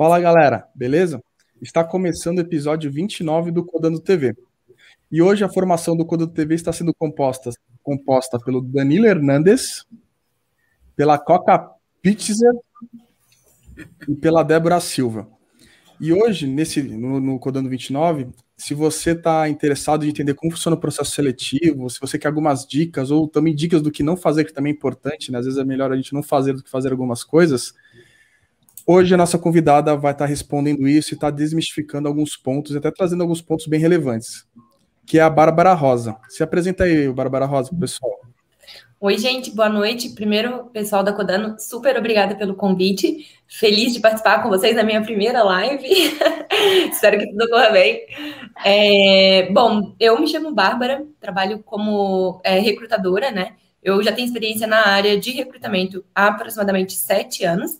Fala galera, beleza? Está começando o episódio 29 do Codando TV. E hoje a formação do Codando TV está sendo composta, composta pelo Danilo Hernandes, pela Coca Pitzer e pela Débora Silva. E hoje, nesse no, no Codando 29, se você está interessado em entender como funciona o processo seletivo, se você quer algumas dicas, ou também dicas do que não fazer, que também é importante, né? Às vezes é melhor a gente não fazer do que fazer algumas coisas. Hoje a nossa convidada vai estar respondendo isso e está desmistificando alguns pontos, até trazendo alguns pontos bem relevantes, que é a Bárbara Rosa. Se apresenta aí, Bárbara Rosa, pessoal. Oi, gente, boa noite. Primeiro, pessoal da Codano, super obrigada pelo convite. Feliz de participar com vocês na minha primeira live. Espero que tudo corra bem. É, bom, eu me chamo Bárbara, trabalho como é, recrutadora, né? Eu já tenho experiência na área de recrutamento há aproximadamente sete anos,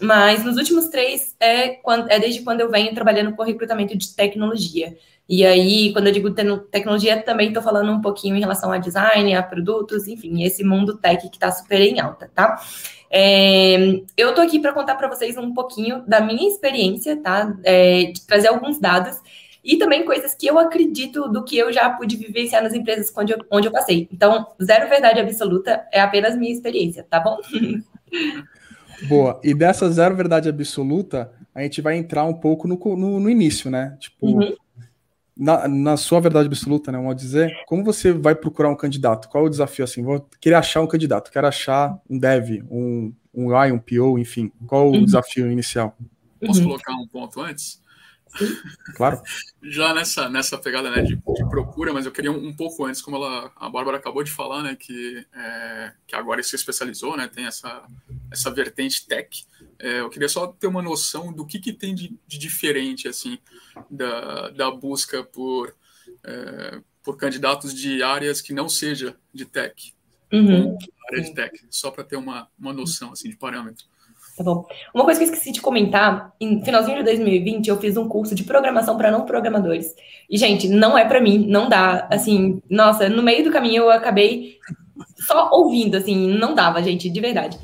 mas nos últimos três é, quando, é desde quando eu venho trabalhando com recrutamento de tecnologia. E aí, quando eu digo tecnologia, também estou falando um pouquinho em relação a design, a produtos, enfim, esse mundo tech que está super em alta, tá? É, eu estou aqui para contar para vocês um pouquinho da minha experiência, tá? É, trazer alguns dados e também coisas que eu acredito do que eu já pude vivenciar nas empresas onde eu, onde eu passei. Então, zero verdade absoluta, é apenas minha experiência, tá bom? Boa. E dessa zero verdade absoluta, a gente vai entrar um pouco no, no, no início, né? Tipo, uhum na, na, sua verdade absoluta, né, vamos dizer, como você vai procurar um candidato? Qual é o desafio assim? Vou querer achar um candidato, quero achar um dev, um, um UI, um PO, enfim. Qual o uhum. desafio inicial? Posso uhum. colocar um ponto antes? Claro. Já nessa, nessa pegada né, de, de, procura, mas eu queria um, um, pouco antes, como ela, a Bárbara acabou de falar, né, que, é, que agora se especializou, né, tem essa, essa vertente tech. É, eu queria só ter uma noção do que, que tem de, de diferente assim da, da busca por, é, por candidatos de áreas que não seja de tech, uhum. área de tech, só para ter uma, uma noção assim de parâmetro. Tá bom. Uma coisa que eu esqueci de comentar, em finalzinho de 2020 eu fiz um curso de programação para não programadores. E gente, não é para mim, não dá. Assim, nossa, no meio do caminho eu acabei só ouvindo, assim, não dava, gente, de verdade.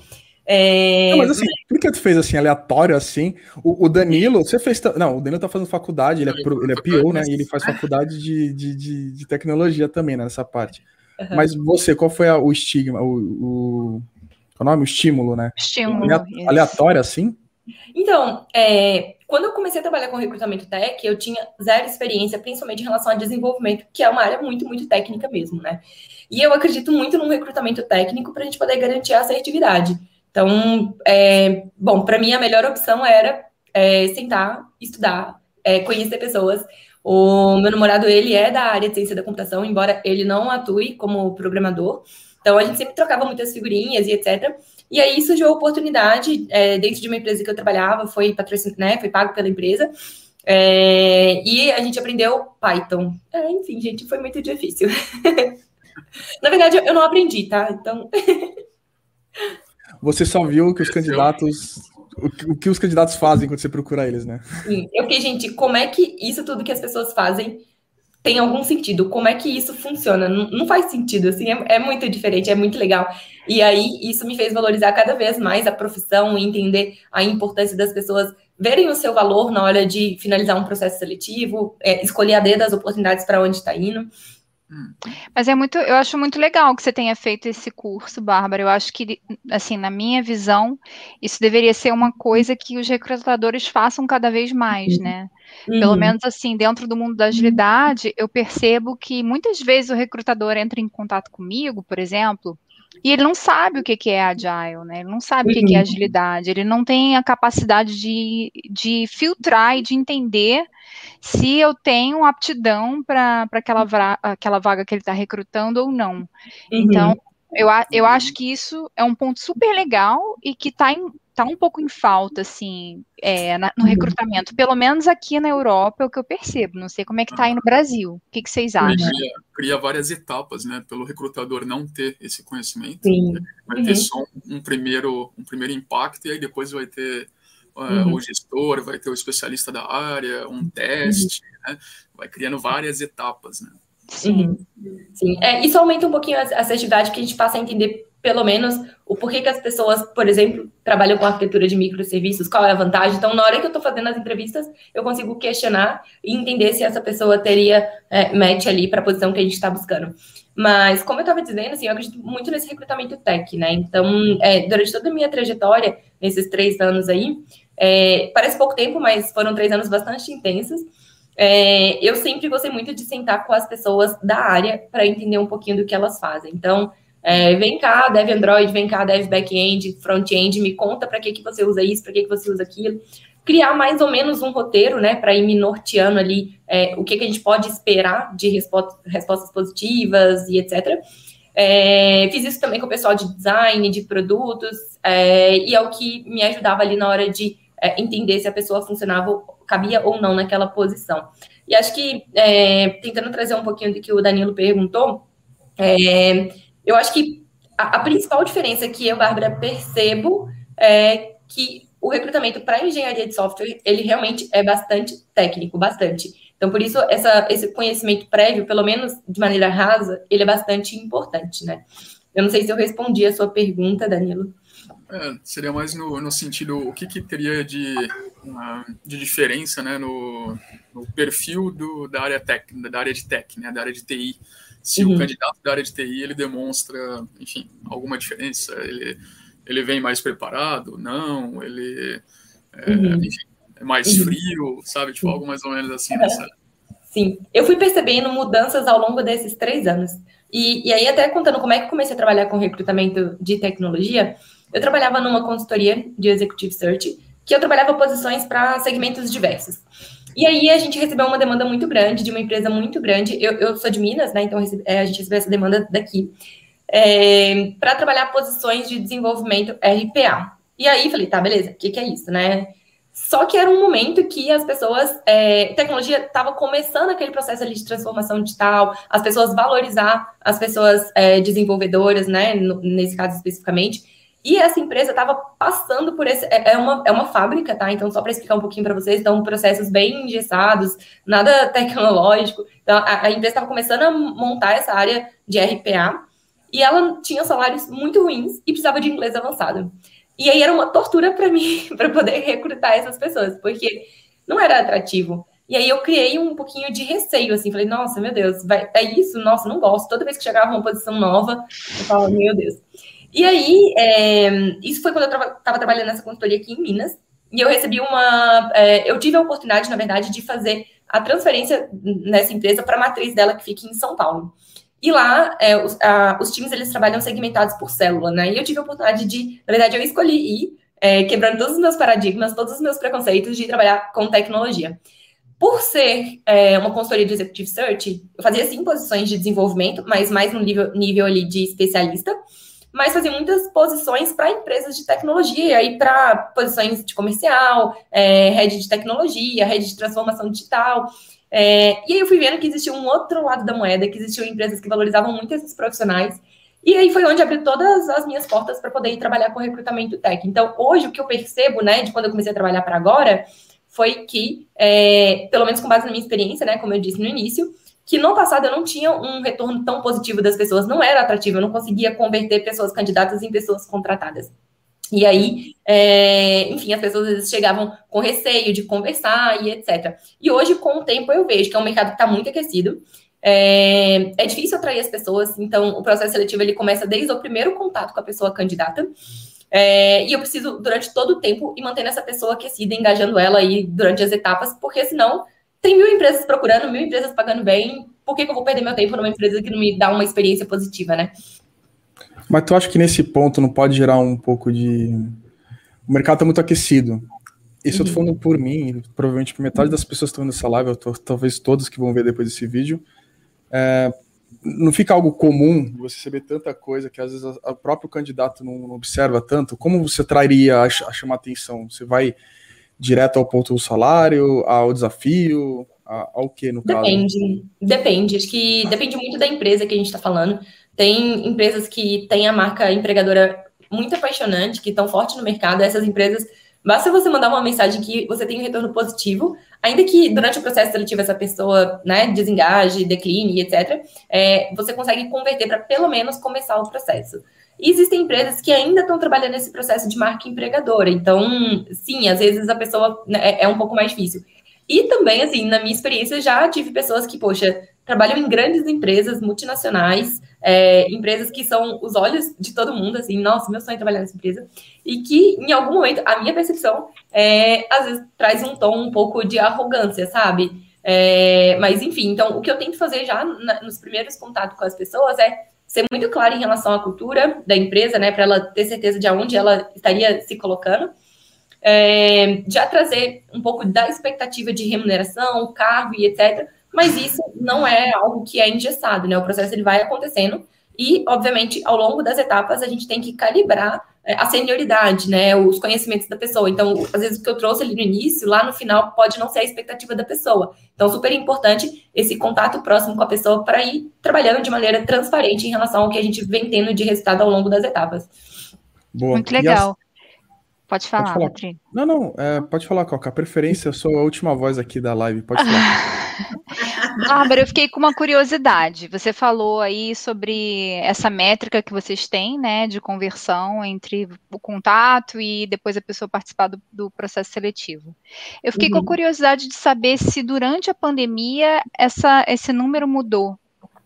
É... Não, mas assim, por que tu fez assim, aleatório assim? O, o, Danilo, você fez. Não, o Danilo tá fazendo faculdade, ele é, ele é PO, né? E ele faz faculdade de, de, de, tecnologia também, né, nessa parte. Uhum. Mas você, qual foi a, o estigma, o, o, o nome? O estímulo, né? Estímulo. Aleatório, assim? Então, é, quando eu comecei a trabalhar com recrutamento tech, eu tinha zero experiência, principalmente em relação a desenvolvimento, que é uma área muito, muito técnica mesmo, né? E eu acredito muito no recrutamento técnico para a gente poder garantir a assertividade. Então, é, bom, para mim a melhor opção era é, sentar, estudar, é, conhecer pessoas. O meu namorado, ele é da área de ciência da computação, embora ele não atue como programador. Então, a gente sempre trocava muitas figurinhas e etc. E aí surgiu a oportunidade, é, dentro de uma empresa que eu trabalhava, foi patrocinado, né, foi pago pela empresa, é, e a gente aprendeu Python. É, enfim, gente, foi muito difícil. Na verdade, eu não aprendi, tá? Então... Você só viu que os candidatos. O que os candidatos fazem quando você procura eles, né? Sim. Eu fiquei, gente, como é que isso tudo que as pessoas fazem tem algum sentido? Como é que isso funciona? Não, não faz sentido, assim, é, é, muito diferente, é muito legal. E aí, isso me fez valorizar cada vez mais a profissão e entender a importância das pessoas verem o seu valor na hora de finalizar um processo seletivo, é, escolher a dedo as oportunidades para onde está indo. Mas é muito, eu acho muito legal que você tenha feito esse curso, Bárbara. Eu acho que, assim, na minha visão, isso deveria ser uma coisa que os recrutadores façam cada vez mais, né? Uhum. Pelo menos assim, dentro do mundo da agilidade, eu percebo que muitas vezes o recrutador entra em contato comigo, por exemplo, e ele não sabe o que é agile, né? Ele não sabe o que é uhum. agilidade, ele não tem a capacidade de, de filtrar e de entender se eu tenho aptidão para aquela, aquela vaga que ele está recrutando ou não. Uhum. Então, eu, eu acho que isso é um ponto super legal e que está tá um pouco em falta, assim, é, na, no uhum. recrutamento. Pelo menos aqui na Europa é o que eu percebo. Não sei como é que está aí no Brasil. O que, que vocês acham? Cria, cria, várias etapas, né? Pelo recrutador não ter esse conhecimento. Sim. Vai ter uhum. só um, um, primeiro, um primeiro impacto e aí depois vai ter uhum. o gestor, vai ter o especialista da área, um teste, uhum. né? vai criando várias etapas, né? Sim, sim. É, isso aumenta um pouquinho a assertividade, que a gente passa a entender pelo menos, o porquê que as pessoas, por exemplo, trabalham com arquitetura de microserviços, qual é a vantagem. Então, na hora que eu estou fazendo as entrevistas, eu consigo questionar e entender se essa pessoa teria é, match ali para a posição que a gente está buscando. Mas, como eu estava dizendo, assim, eu acredito muito nesse recrutamento tech, né? Então, é, durante toda a minha trajetória, nesses três anos aí, é, parece pouco tempo, mas foram três anos bastante intensos. É, eu sempre gostei muito de sentar com as pessoas da área para entender um pouquinho do que elas fazem. Então, é, vem cá, dev Android, vem cá, dev back-end, front-end, me conta para que, que você usa isso, para que, que você usa aquilo. Criar mais ou menos um roteiro, né, para ir me norteando ali é, o que, que a gente pode esperar de respostas, respostas positivas e etc. É, fiz isso também com o pessoal de design, de produtos, é, e é o que me ajudava ali na hora de é, entender se a pessoa funcionava, cabia ou não naquela posição. E acho que, é, tentando trazer um pouquinho do que o Danilo perguntou, é, eu acho que a, a, principal diferença que eu, Bárbara, percebo é que o recrutamento para engenharia de software, ele realmente é bastante técnico, bastante. Então, por isso, essa, esse conhecimento prévio, pelo menos de maneira rasa, ele é bastante importante, né? Eu não sei se eu respondi a sua pergunta, Danilo. É, seria mais no, no sentido, o que, que teria de, de diferença né, no, no perfil do, da área tech, da área de tech, né, da área de TI. Se uhum. o candidato da área de TI ele demonstra, enfim, alguma diferença, ele, ele vem mais preparado, não, ele é, uhum. enfim, é mais uhum. frio, sabe? Tipo, algo mais ou menos assim. Nessa... Sim, eu fui percebendo mudanças ao longo desses três anos. E, e aí, até contando como é que comecei a trabalhar com recrutamento de tecnologia, eu trabalhava numa consultoria de Executive Search, que eu trabalhava posições para segmentos diversos. E aí a gente recebeu uma demanda muito grande, de uma empresa muito grande. Eu, eu sou de Minas, né? Então é, a gente recebeu essa demanda daqui. É, para trabalhar posições de desenvolvimento RPA. E aí falei, tá, beleza, o que, que é isso, né? Só que era um momento que as pessoas, é, tecnologia estava começando aquele processo ali de transformação digital, as pessoas valorizar as pessoas é, desenvolvedoras, né, no, nesse caso especificamente. E essa empresa estava passando por esse. É, é uma, é uma fábrica, tá? Então, só para explicar um pouquinho para vocês, então, processos bem engessados, nada tecnológico. Então, a, a empresa estava começando a montar essa área de RPA e ela tinha salários muito ruins e precisava de inglês avançado. E aí era uma tortura para mim, para poder recrutar essas pessoas, porque não era atrativo. E aí eu criei um pouquinho de receio, assim, falei, nossa, meu Deus, vai, é isso? Nossa, não gosto. Toda vez que chegava uma posição nova, eu falava, meu Deus. E aí, é, isso foi quando eu estava trabalhando nessa consultoria aqui em Minas, e eu recebi uma. É, eu tive a oportunidade, na verdade, de fazer a transferência nessa empresa para a matriz dela, que fica em São Paulo. E lá, é, os, a, os, times eles trabalham segmentados por célula, né? E eu tive a oportunidade de, na verdade, eu escolhi ir, é, quebrando todos os meus paradigmas, todos os meus preconceitos de trabalhar com tecnologia. Por ser é, uma consultoria de executive search, eu fazia sim posições de desenvolvimento, mas mais no nível, nível ali de especialista mas fazia muitas posições para empresas de tecnologia, e para posições de comercial, é, rede de tecnologia, rede de transformação digital. É, e aí eu fui vendo que existia um outro lado da moeda, que existiam empresas que valorizavam muito esses profissionais. E aí foi onde abriu todas as minhas portas para poder ir trabalhar com recrutamento tech. Então, hoje, o que eu percebo, né, de quando eu comecei a trabalhar para agora, foi que, é, pelo menos com base na minha experiência, né, como eu disse no início, que no passado eu não tinha um retorno tão positivo das pessoas, não era atrativo, eu não conseguia converter pessoas candidatas em pessoas contratadas. E aí, é, enfim, as pessoas às vezes chegavam com receio de conversar e etc. E hoje, com o tempo, eu vejo que é um mercado que está muito aquecido. É, é, difícil atrair as pessoas, então o processo seletivo ele começa desde o primeiro contato com a pessoa candidata. É, e eu preciso, durante todo o tempo, ir mantendo essa pessoa aquecida, engajando ela aí durante as etapas, porque senão tem mil empresas procurando, mil empresas pagando bem. Por que, que eu vou perder meu tempo numa empresa que não me dá uma experiência positiva, né? Mas tu acha que nesse ponto não pode gerar um pouco de. O mercado está muito aquecido. Isso uhum. eu tô uhum. falando por mim, provavelmente por metade das pessoas que estão vendo essa live, tô, talvez todos que vão ver depois desse vídeo. É, não fica algo comum você saber tanta coisa que às vezes o próprio candidato não, não, observa tanto. Como você trairia a, a chamar atenção? Você vai direto ao ponto do salário, ao desafio, ao que no caso? Depende, depende. Acho que depende muito da empresa que a gente está falando. Tem empresas que têm a marca empregadora muito apaixonante, que estão forte no mercado. Essas empresas, basta você mandar uma mensagem que você tem um retorno positivo, ainda que durante o processo seletivo essa pessoa né, desengaje, decline, etc., é, você consegue converter para pelo menos começar o processo. Existem empresas que ainda estão trabalhando nesse processo de marca empregadora. Então, sim, às vezes a pessoa né, é, é um pouco mais difícil. E também, assim, na minha experiência, já tive pessoas que, poxa, trabalham em grandes empresas multinacionais, é, empresas que são os olhos de todo mundo, assim, nossa, meu sonho é trabalhar nessa empresa, e que, em algum momento, a minha percepção, é, às vezes, traz um tom um pouco de arrogância, sabe? É, mas, enfim, então, o que eu tento fazer já na, nos primeiros contatos com as pessoas é ser muito clara em relação à cultura da empresa, né, para ela ter certeza de aonde ela estaria se colocando, é, já trazer um pouco da expectativa de remuneração, cargo e etc. Mas isso não é algo que é engessado, né? O processo ele vai acontecendo e, obviamente, ao longo das etapas a gente tem que calibrar a senioridade, né? Os conhecimentos da pessoa. Então, às vezes o que eu trouxe ali no início, lá no final, pode não ser a expectativa da pessoa. Então, super importante esse contato próximo com a pessoa para ir trabalhando de maneira transparente em relação ao que a gente vem tendo de resultado ao longo das etapas. Boa. Muito legal. Pode falar, pode falar. Não, não, é, pode falar, Coca. A preferência, eu sou a última voz aqui da live, pode falar. Bárbara, eu fiquei com uma curiosidade. Você falou aí sobre essa métrica que vocês têm, né, de conversão entre o contato e depois a pessoa participar do, do processo seletivo. Eu fiquei uhum. com a uhum. curiosidade de saber se durante a pandemia essa, esse número mudou.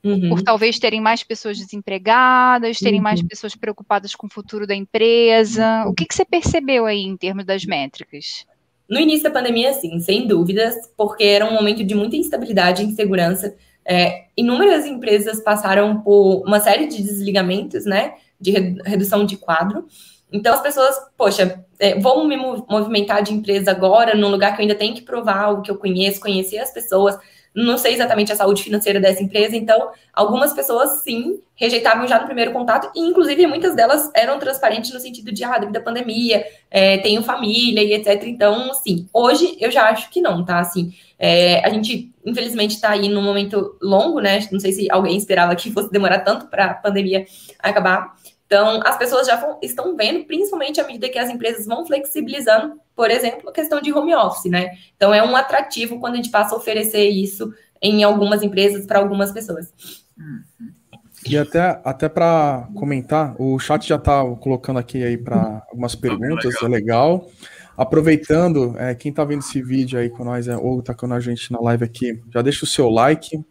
Uhum. Por talvez terem mais pessoas desempregadas, terem uhum. mais pessoas preocupadas com o futuro da empresa. O que, que você percebeu aí em termos das métricas? No início da pandemia, sim, sem dúvidas, porque era um momento de muita instabilidade e insegurança. É, inúmeras empresas passaram por uma série de desligamentos, né, de redução de quadro. Então, as pessoas, poxa, é, vou me movimentar de empresa agora, num lugar que eu ainda tenho que provar o que eu conheço, conhecer as pessoas, não sei exatamente a saúde financeira dessa empresa, então algumas pessoas sim rejeitavam já no primeiro contato, e inclusive muitas delas eram transparentes no sentido de, ah, devido à pandemia, é, tenho família e etc. Então, sim, hoje eu já acho que não, tá? Assim, é, a gente, infelizmente, está aí num momento longo, né? Não sei se alguém esperava que fosse demorar tanto para a pandemia acabar. Então, as pessoas já estão vendo, principalmente à medida que as empresas vão flexibilizando, por exemplo, a questão de home office, né? Então, é um atrativo quando a gente passa a oferecer isso em algumas empresas para algumas pessoas. E até, até para comentar, o chat já está colocando aqui aí para algumas perguntas, é legal. Aproveitando, é, quem está vendo esse vídeo aí com nós, é, ou está com a gente na live aqui, já deixa o seu like,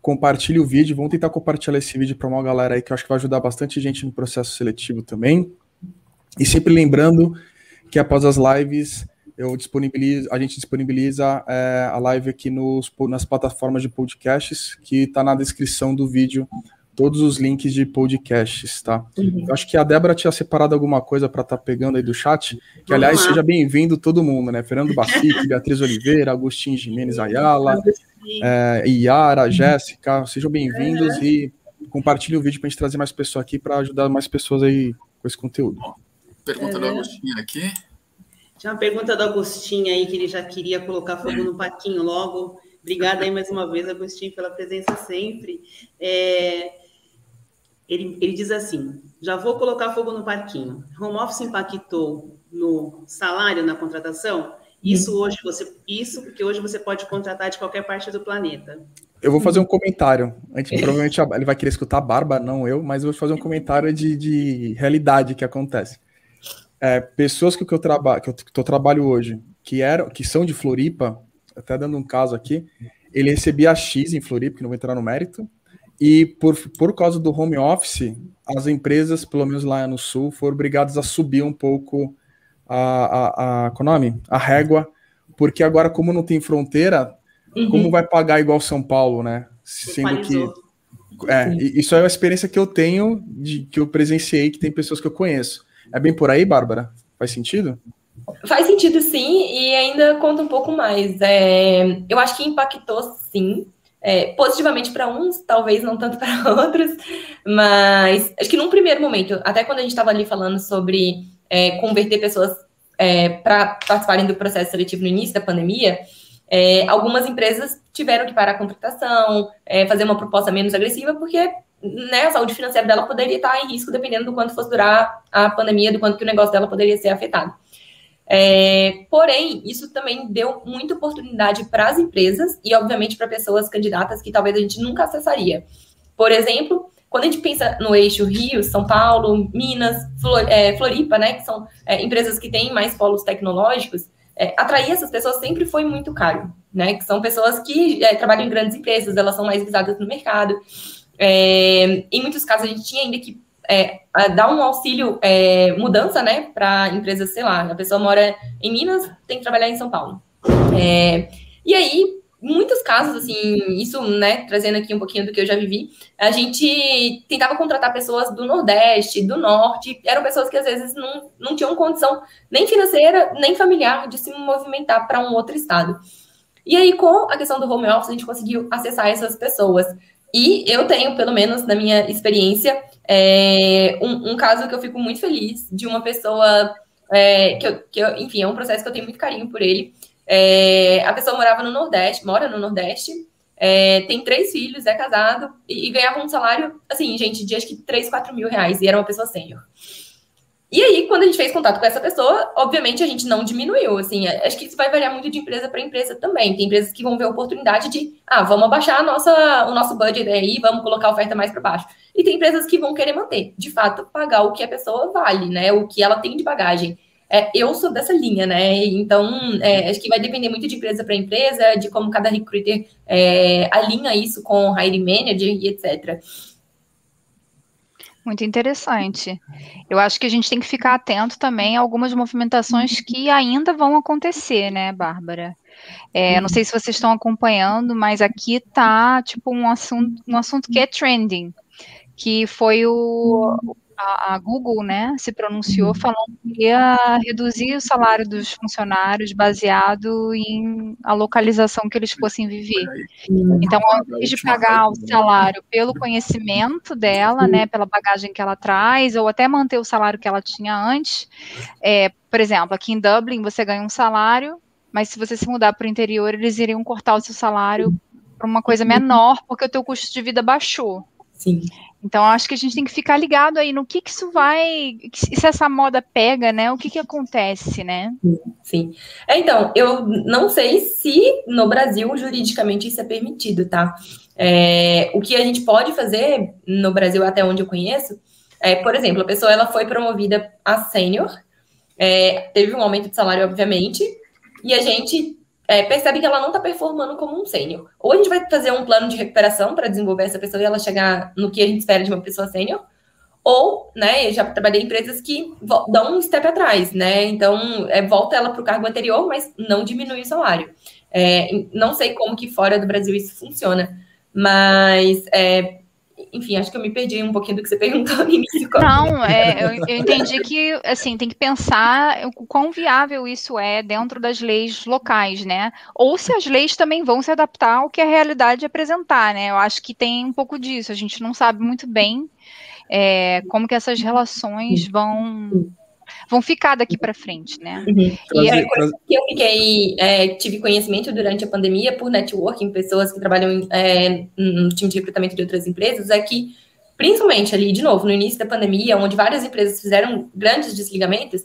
compartilhe o vídeo, vamos tentar compartilhar esse vídeo para uma galera aí que eu acho que vai ajudar bastante gente no processo seletivo também. E sempre lembrando que após as lives eu disponibilizo, a gente disponibiliza é, a live aqui nos, nas plataformas de podcasts, que está na descrição do vídeo, todos os links de podcasts, tá? Uhum. Eu acho que a Débora tinha separado alguma coisa para estar tá pegando aí do chat, que aliás seja bem-vindo todo mundo, né? Fernando Bacique, Beatriz Oliveira, Agostinho Jimenez Ayala, é, Yara, Jéssica, sejam bem-vindos uhum. e compartilhem o vídeo para a gente trazer mais pessoas aqui para ajudar mais pessoas aí com esse conteúdo. Pergunta uhum. do Agostinho aqui. Tinha uma pergunta do Agostinho aí que ele já queria colocar fogo no paquinho logo. Obrigada aí mais uma vez, Agostinho, pela presença sempre. É, ele, ele diz assim: já vou colocar fogo no parquinho. Home office impactou no salário, na contratação? Isso hoje você, isso porque hoje você pode contratar de qualquer parte do planeta. Eu vou fazer um comentário. Antes, provavelmente ele vai querer escutar a Barba, não eu, mas eu vou fazer um comentário de, de realidade que acontece. É, pessoas que, eu, traba, que, eu, que eu trabalho hoje, que eram, que são de Floripa, até dando um caso aqui, ele recebia X em Floripa, que não vou entrar no mérito, e por, por causa do home office, as empresas, pelo menos lá no sul, foram obrigadas a subir um pouco a, a, a, nome? a régua, porque agora, como não tem fronteira, uhum. como vai pagar igual São Paulo, né? Sendo que. É, isso é uma experiência que eu tenho, de, que eu presenciei, que tem pessoas que eu conheço. É bem por aí, Bárbara? Faz sentido? Faz sentido sim, e ainda conta um pouco mais. É, eu acho que impactou sim, é, positivamente para uns, talvez não tanto para outros, mas acho que num primeiro momento, até quando a gente estava ali falando sobre é, converter pessoas é, para participarem do processo seletivo no início da pandemia, é, algumas empresas tiveram que parar a contratação, é, fazer uma proposta menos agressiva, porque né, a saúde financeira dela poderia estar em risco dependendo do quanto fosse durar a pandemia, do quanto que o negócio dela poderia ser afetado. É, porém, isso também deu muita oportunidade para as empresas e, obviamente, para pessoas candidatas que talvez a gente nunca acessaria. Por exemplo, quando a gente pensa no eixo Rio, São Paulo, Minas, Flor, é, Floripa, né, que são é, empresas que têm mais polos tecnológicos, é, atrair essas pessoas sempre foi muito caro, né? Que são pessoas que é, trabalham em grandes empresas, elas são mais visadas no mercado. É, em muitos casos, a gente tinha ainda que é, dar um auxílio é, mudança, né, para empresas, sei lá, a pessoa mora em Minas, tem que trabalhar em São Paulo. É, e aí, muitos casos, assim, isso, né, trazendo aqui um pouquinho do que eu já vivi, a gente tentava contratar pessoas do Nordeste, do Norte, eram pessoas que às vezes não, não tinham condição nem financeira, nem familiar de se movimentar para um outro estado. E aí, com a questão do home office, a gente conseguiu acessar essas pessoas. E eu tenho, pelo menos na minha experiência, é, um, um, caso que eu fico muito feliz de uma pessoa é, que, eu, que eu, enfim, é um processo que eu tenho muito carinho por ele, é, a pessoa morava no Nordeste, mora no Nordeste, é, tem três filhos, é casado e, e, ganhava um salário, assim, gente, de acho que 3, 4 mil reais, e era uma pessoa sênior. E aí, quando a gente fez contato com essa pessoa, obviamente a gente não diminuiu, assim, é, acho que isso vai variar muito de empresa para empresa também. Tem empresas que vão ver a oportunidade de, ah, vamos abaixar nossa, o nosso budget aí, vamos colocar a oferta mais para baixo. E tem empresas que vão querer manter, de fato, pagar o que a pessoa vale, né, o que ela tem de bagagem. É, eu sou dessa linha, né? Então, é, acho que vai depender muito de empresa para empresa, de como cada recruiter é, alinha isso com o hiring manager e etc. Muito interessante. Eu acho que a gente tem que ficar atento também a algumas movimentações que ainda vão acontecer, né, Bárbara? É, não sei se vocês estão acompanhando, mas aqui tá tipo um assunto, um assunto que é trending, que foi o, a, a, Google, né, se pronunciou uhum. falando que ia reduzir o salário dos funcionários baseado em a localização que eles fossem viver. Então, ao invés de pagar o salário pelo conhecimento dela, né, pela bagagem que ela traz, ou até manter o salário que ela tinha antes, é, por exemplo, aqui em Dublin você ganha um salário, mas se você se mudar para o interior, eles iriam cortar o seu salário para uma coisa menor, porque o teu custo de vida baixou. Sim. Então, acho que a gente tem que ficar ligado aí no que, que isso vai. Se essa moda pega, né? O que, que acontece, né? Sim. É, então, eu não sei se no Brasil juridicamente isso é permitido, tá? É, o que a gente pode fazer no Brasil, até onde eu conheço, é, por exemplo, a pessoa ela foi promovida a sênior, é, teve um aumento de salário, obviamente, e a gente é, percebe que ela não está performando como um sênior. Ou a gente vai fazer um plano de recuperação para desenvolver essa pessoa e ela chegar no que a gente espera de uma pessoa sênior, ou, né, eu já trabalhei em empresas que dão um step atrás, né, então é, volta ela para o cargo anterior, mas não diminui o salário. É, não sei como que fora do Brasil isso funciona, mas é, enfim, acho que eu me perdi um pouquinho do que você perguntou no início. Não, é, eu, eu, entendi que, assim, tem que pensar o quão viável isso é dentro das leis locais, né? Ou se as leis também vão se adaptar ao que a realidade apresentar, né? Eu acho que tem um pouco disso, a gente não sabe muito bem é, como que essas relações vão vão ficar daqui para frente, né? Uhum. E a coisa que eu fiquei, é, tive conhecimento durante a pandemia por networking, pessoas que trabalham é, no time de recrutamento de outras empresas, é que, principalmente ali, de novo, no início da pandemia, onde várias empresas fizeram grandes desligamentos,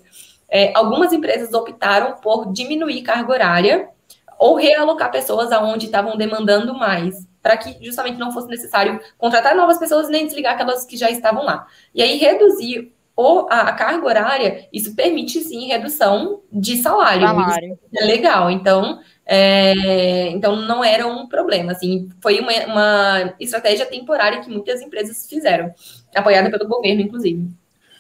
é, algumas empresas optaram por diminuir carga horária ou realocar pessoas aonde estavam demandando mais, para que justamente não fosse necessário contratar novas pessoas nem desligar aquelas que já estavam lá. E aí reduzir ou a, carga horária, isso permite sim redução de salário. salário. é legal. Então, é, então não era um problema. Assim, foi uma, uma, estratégia temporária que muitas empresas fizeram, apoiada pelo governo, inclusive.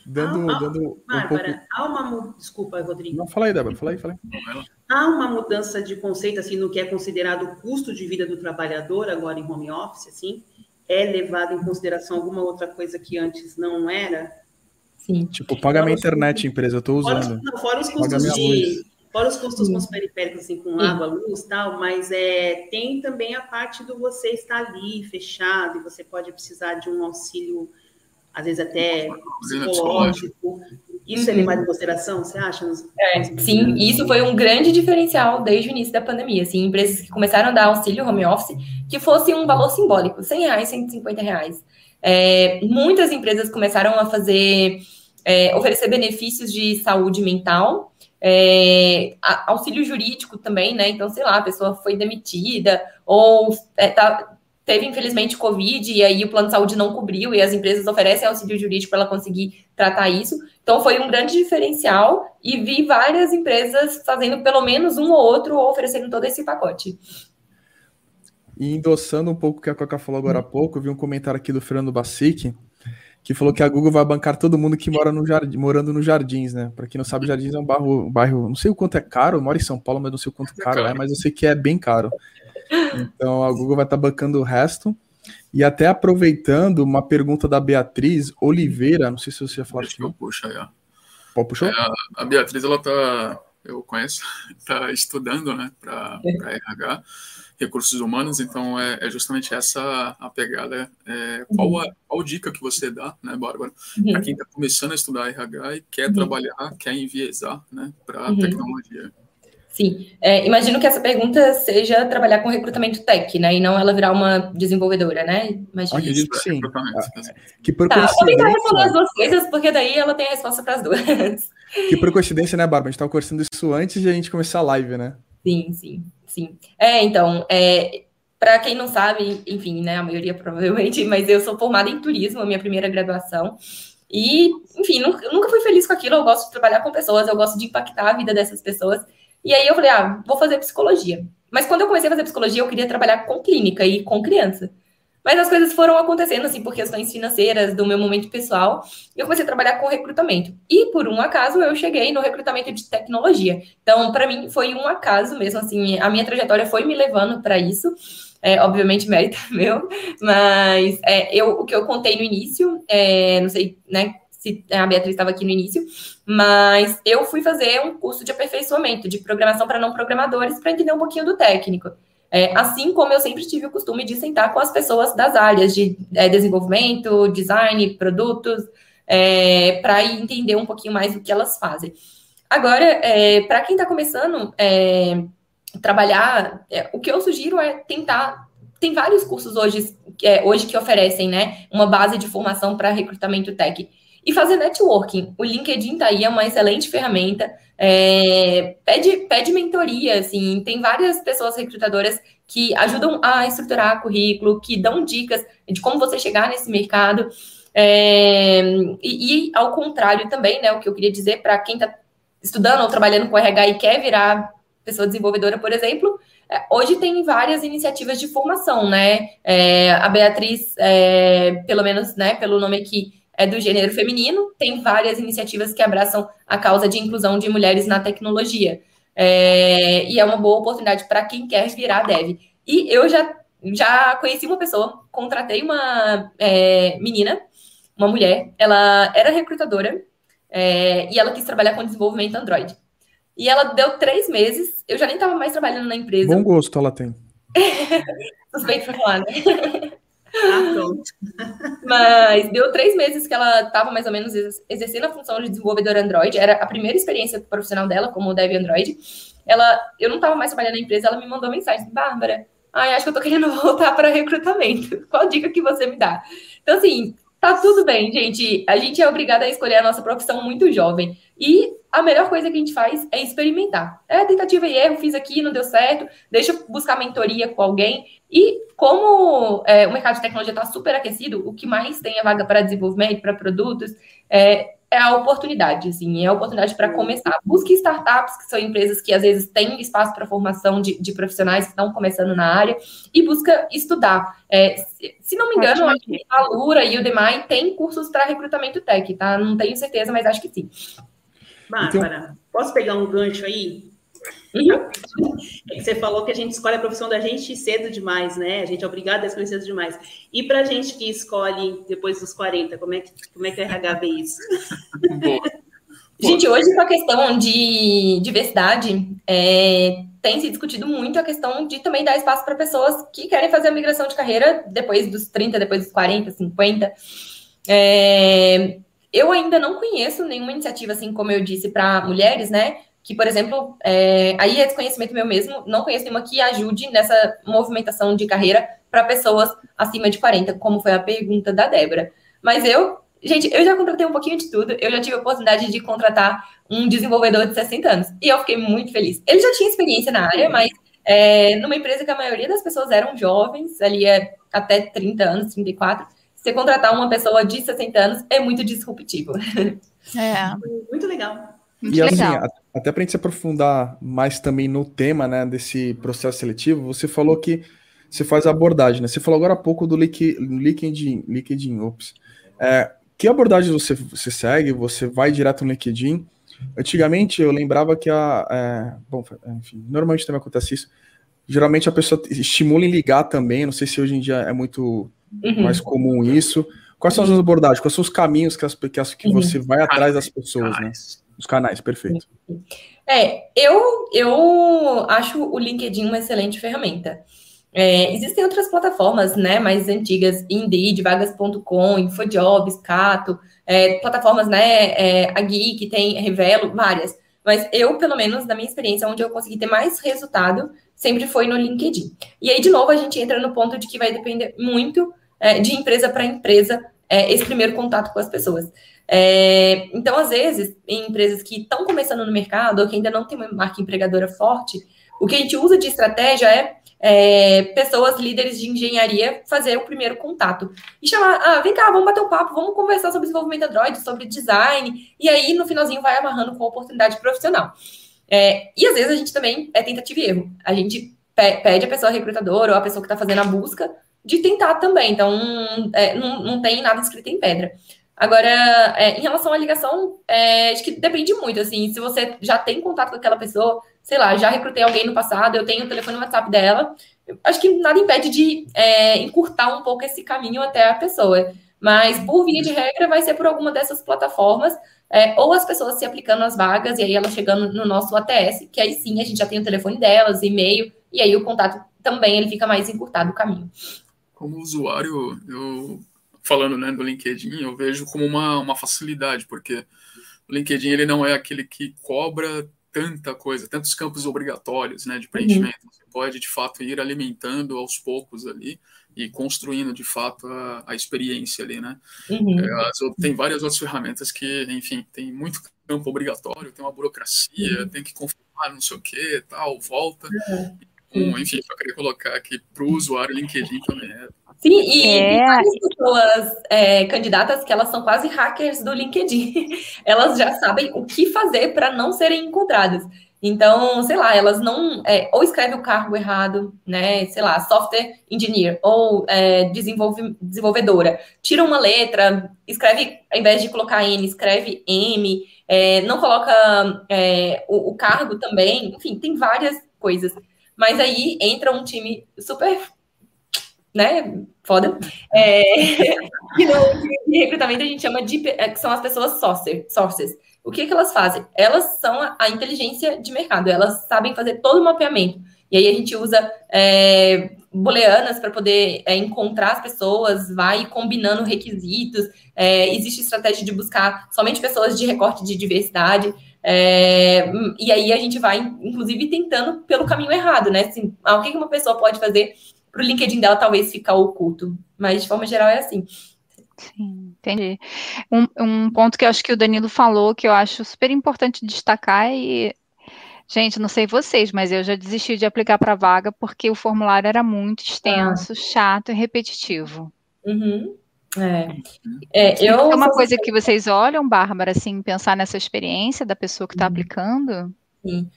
Dando, ah, dando Bárbara, um pouco... há uma. Desculpa, Rodrigo. Não, fala aí, Débora, fala aí, fala aí. Há uma mudança de conceito, assim, no que é considerado o custo de vida do trabalhador, agora em home office, assim? É levado em consideração alguma outra coisa que antes não era? Sim. Tipo, paga minha internet, empresa, eu tô usando. Fora, não, fora os custos de. Fora os custos com os periféricos, assim, com Sim. água, luz tal, mas é, tem também a parte do você estar ali, fechado, e você pode precisar de um auxílio, às vezes até psicológico. Isso é levado em consideração, você acha? É, sim, isso foi um grande diferencial desde o início da pandemia. Assim, empresas que começaram a dar auxílio home office, que fosse um valor simbólico, 100 reais, 150 reais. É, muitas empresas começaram a fazer é, oferecer benefícios de saúde mental, é, auxílio jurídico também, né? Então, sei lá, a pessoa foi demitida ou é, tá, teve, infelizmente, Covid, e aí o plano de saúde não cobriu, e as empresas oferecem auxílio jurídico para ela conseguir tratar isso. Então, foi um grande diferencial, e vi várias empresas fazendo pelo menos um ou outro, ou oferecendo todo esse pacote. E endossando um pouco o que a Coca falou agora há pouco, eu vi um comentário aqui do Fernando Bassic, que falou que a Google vai bancar todo mundo que mora no jardim, morando nos jardins, né? Para quem não sabe, Jardins é um bairro, um bairro, não sei o quanto é caro, eu moro em São Paulo, mas não sei o quanto caro é, mas eu sei que é bem caro. Então a Google vai estar tá bancando o resto. E até aproveitando uma pergunta da Beatriz Oliveira, não sei se você falar. Deixa eu puxar aí, Pode puxar? É, a Beatriz, ela tá, eu conheço, tá estudando, né, para RH recursos humanos, então é, é, justamente essa a pegada. É, qual, a, qual dica que você dá, né, Bárbara, uhum. para quem está começando a estudar RH e quer uhum. trabalhar, quer enviesar né, para a uhum. tecnologia? Sim, é, imagino que essa pergunta seja trabalhar com recrutamento tech, né, e não ela virar uma desenvolvedora, né? Imagino. Acredito que sim. Ah, que por tá, coincidência... vou tentar responder as duas coisas, porque daí ela tem a resposta para as duas. Que por coincidência, né, Bárbara, a gente estava conversando isso antes de a gente começar a live, né? Sim, sim. Sim. É, então, é, para quem não sabe, enfim, né, a maioria provavelmente, mas eu sou formada em turismo, a minha primeira graduação. E, enfim, nunca, nunca fui feliz com aquilo. Eu gosto de trabalhar com pessoas, eu gosto de impactar a vida dessas pessoas. E aí eu falei, ah, vou fazer psicologia. Mas quando eu comecei a fazer psicologia, eu queria trabalhar com clínica e com criança. Mas as coisas foram acontecendo, assim, por questões financeiras, do meu momento pessoal, e eu comecei a trabalhar com recrutamento. E, por um acaso, eu cheguei no recrutamento de tecnologia. Então, para mim, foi um acaso mesmo, assim, a minha trajetória foi me levando para isso. É, obviamente, mérito meu, mas é, eu, o que eu contei no início, é, não sei, né, se a Beatriz estava aqui no início, mas eu fui fazer um curso de aperfeiçoamento de programação para não programadores para entender um pouquinho do técnico. É, assim como eu sempre tive o costume de sentar com as pessoas das áreas de é, desenvolvimento, design, produtos, é, para entender um pouquinho mais do que elas fazem. Agora, é, para quem está começando a é, trabalhar, é, o que eu sugiro é tentar. Tem vários cursos hoje, hoje que oferecem né, uma base de formação para recrutamento tech. E fazer networking. O LinkedIn tá aí, é uma excelente ferramenta. É, pede, pede mentoria, assim, tem várias pessoas recrutadoras que ajudam a estruturar currículo, que dão dicas de como você chegar nesse mercado. É, e, e, ao contrário também, né, o que eu queria dizer para quem está estudando ou trabalhando com RH e quer virar pessoa desenvolvedora, por exemplo, é, hoje tem várias iniciativas de formação, né? É, a Beatriz, é, pelo menos, né, pelo nome aqui, é do gênero feminino, tem várias iniciativas que abraçam a causa de inclusão de mulheres na tecnologia. É, e é uma boa oportunidade para quem quer virar dev. E eu já, já conheci uma pessoa, contratei uma é, menina, uma mulher, ela era recrutadora é, e ela quis trabalhar com desenvolvimento Android. E ela deu três meses, eu já nem estava mais trabalhando na empresa. Bom gosto ela tem. Suspeito para falar, né? Ah. Mas deu três meses que ela estava mais ou menos exercendo a função de desenvolvedora Android. Era a primeira experiência profissional dela como dev Android. Ela, eu não estava mais trabalhando na empresa, ela me mandou mensagem, Bárbara, ai, acho que eu tô querendo voltar para recrutamento. Qual dica que você me dá? Então, assim, tá tudo bem, gente. A gente é obrigada a escolher a nossa profissão muito jovem. E a melhor coisa que a gente faz é experimentar. É tentativa e erro, fiz aqui, não deu certo, deixa eu buscar mentoria com alguém. E como é, o mercado de tecnologia está super aquecido, o que mais tem é vaga para desenvolvimento, para produtos, é, é, a oportunidade, assim, é a oportunidade para começar. Busque startups, que são empresas que às vezes têm espaço para formação de, de, profissionais que estão começando na área, e busca estudar. É, se, se, não me engano, a Lura e o Demai têm cursos para recrutamento tech, tá? Não tenho certeza, mas acho que sim. Bárbara, então... posso pegar um gancho aí? Uhum. É que você falou que a gente escolhe a profissão da gente cedo demais, né? A gente é obrigado a escolher cedo demais. E para a gente que escolhe depois dos 40, como é que, como é que o RH vê isso? Gente, hoje com a questão de diversidade, é, tem se discutido muito a questão de também dar espaço para pessoas que querem fazer a migração de carreira depois dos 30, depois dos 40, 50. É, eu ainda não conheço nenhuma iniciativa, assim como eu disse, para mulheres, né? Que, por exemplo, é, aí é desconhecimento meu mesmo, não conheço nenhuma que ajude nessa movimentação de carreira para pessoas acima de 40, como foi a pergunta da Débora. Mas eu, gente, eu já contratei um pouquinho de tudo, eu já tive a oportunidade de contratar um desenvolvedor de 60 anos, e eu fiquei muito feliz. Ele já tinha experiência na área, mas é, numa empresa que a maioria das pessoas eram jovens, ali é até 30 anos, 34, você contratar uma pessoa de 60 anos é muito disruptivo. É. Muito legal. Muito e assim, legal. a- até para a gente se aprofundar mais também no tema, né, desse processo seletivo, você falou que você faz a abordagem, né? Você falou agora há pouco do Link- LinkedIn, LinkedIn, ops. É, que abordagem você, você segue? Você vai direto no LinkedIn? Antigamente eu lembrava que a, é, bom, enfim, normalmente também acontece isso. Geralmente a pessoa estimula em ligar também. Não sei se hoje em dia é muito Uhum. mais comum isso. Quais são as abordagens? Quais são os caminhos que, as, que, as- que Uhum. você vai atrás das pessoas, né? Os canais, perfeito. É, eu, eu acho o LinkedIn uma excelente ferramenta. É, existem outras plataformas, né, mais antigas, Indeed, Vagas.com, Infojobs, Cato, é, plataformas, né, é, a Geek, tem Revelo, várias. Mas eu, pelo menos, na minha experiência, onde eu consegui ter mais resultado, sempre foi no LinkedIn. E aí, de novo, a gente entra no ponto de que vai depender muito é, de empresa para empresa é, esse primeiro contato com as pessoas. É, então, às vezes, em empresas que estão começando no mercado ou que ainda não tem uma marca empregadora forte, o que a gente usa de estratégia é, é, pessoas líderes de engenharia fazer o primeiro contato e chamar, ah, vem cá, vamos bater um papo, vamos conversar sobre desenvolvimento Android, sobre design, e aí no finalzinho vai amarrando com a oportunidade profissional. É, e às vezes a gente também é tentativa e erro. A gente pe- pede a pessoa recrutadora ou a pessoa que está fazendo a busca de tentar também. Então, é, não, não tem nada escrito em pedra. Agora, é, em relação à ligação, é, acho que depende muito, assim, se você já tem contato com aquela pessoa, sei lá, já recrutei alguém no passado, eu tenho o telefone WhatsApp dela, acho que nada impede de é, encurtar um pouco esse caminho até a pessoa. Mas, por via de regra, vai ser por alguma dessas plataformas, é, ou as pessoas se aplicando as vagas, e aí elas chegando no nosso ATS, que aí sim a gente já tem o telefone delas, e-mail, e aí o contato também ele fica mais encurtado o caminho. Como usuário, eu falando né, do LinkedIn, eu vejo como uma, uma facilidade, porque o LinkedIn ele não é aquele que cobra tanta coisa, tantos campos obrigatórios né, de preenchimento. Uhum. Você pode, de fato, ir alimentando aos poucos ali e construindo, de fato, a, a experiência ali, né? Uhum. É, tem várias outras ferramentas que, enfim, tem muito campo obrigatório, tem uma burocracia, uhum. tem que confirmar não sei o que, tal, volta. Então, enfim, só queria colocar aqui para o usuário LinkedIn também. É Sim, e é. tem várias pessoas é, candidatas que elas são quase hackers do LinkedIn. Elas já sabem o que fazer para não serem encontradas. Então, sei lá, elas não. É, ou escreve o cargo errado, né? Sei lá, software engineer ou é, desenvolve, desenvolvedora. Tira uma letra, escreve, ao invés de colocar N, escreve M, é, não coloca é, o, o cargo também. Enfim, tem várias coisas. Mas aí entra um time super né, foda, é, que no recrutamento a gente chama de, que são as pessoas sourcer, sources. O que, que elas fazem? Elas são a, a, inteligência de mercado, elas sabem fazer todo o mapeamento. E aí a gente usa é, booleanas para poder é, encontrar as pessoas, vai combinando requisitos, é, existe estratégia de buscar somente pessoas de recorte de diversidade, é, e aí a gente vai, inclusive, tentando pelo caminho errado, né? Assim, ah, o que uma pessoa pode fazer para o LinkedIn dela talvez ficar oculto. Mas, de forma geral, é assim. Sim, entendi. Um, um ponto que eu acho que o Danilo falou, que eu acho super importante destacar, e, gente, não sei vocês, mas eu já desisti de aplicar para vaga porque o formulário era muito extenso, ah. chato e repetitivo. Uhum. É. É, eu... é uma coisa que vocês olham, Bárbara, assim, pensar nessa experiência da pessoa que está aplicando? Sim.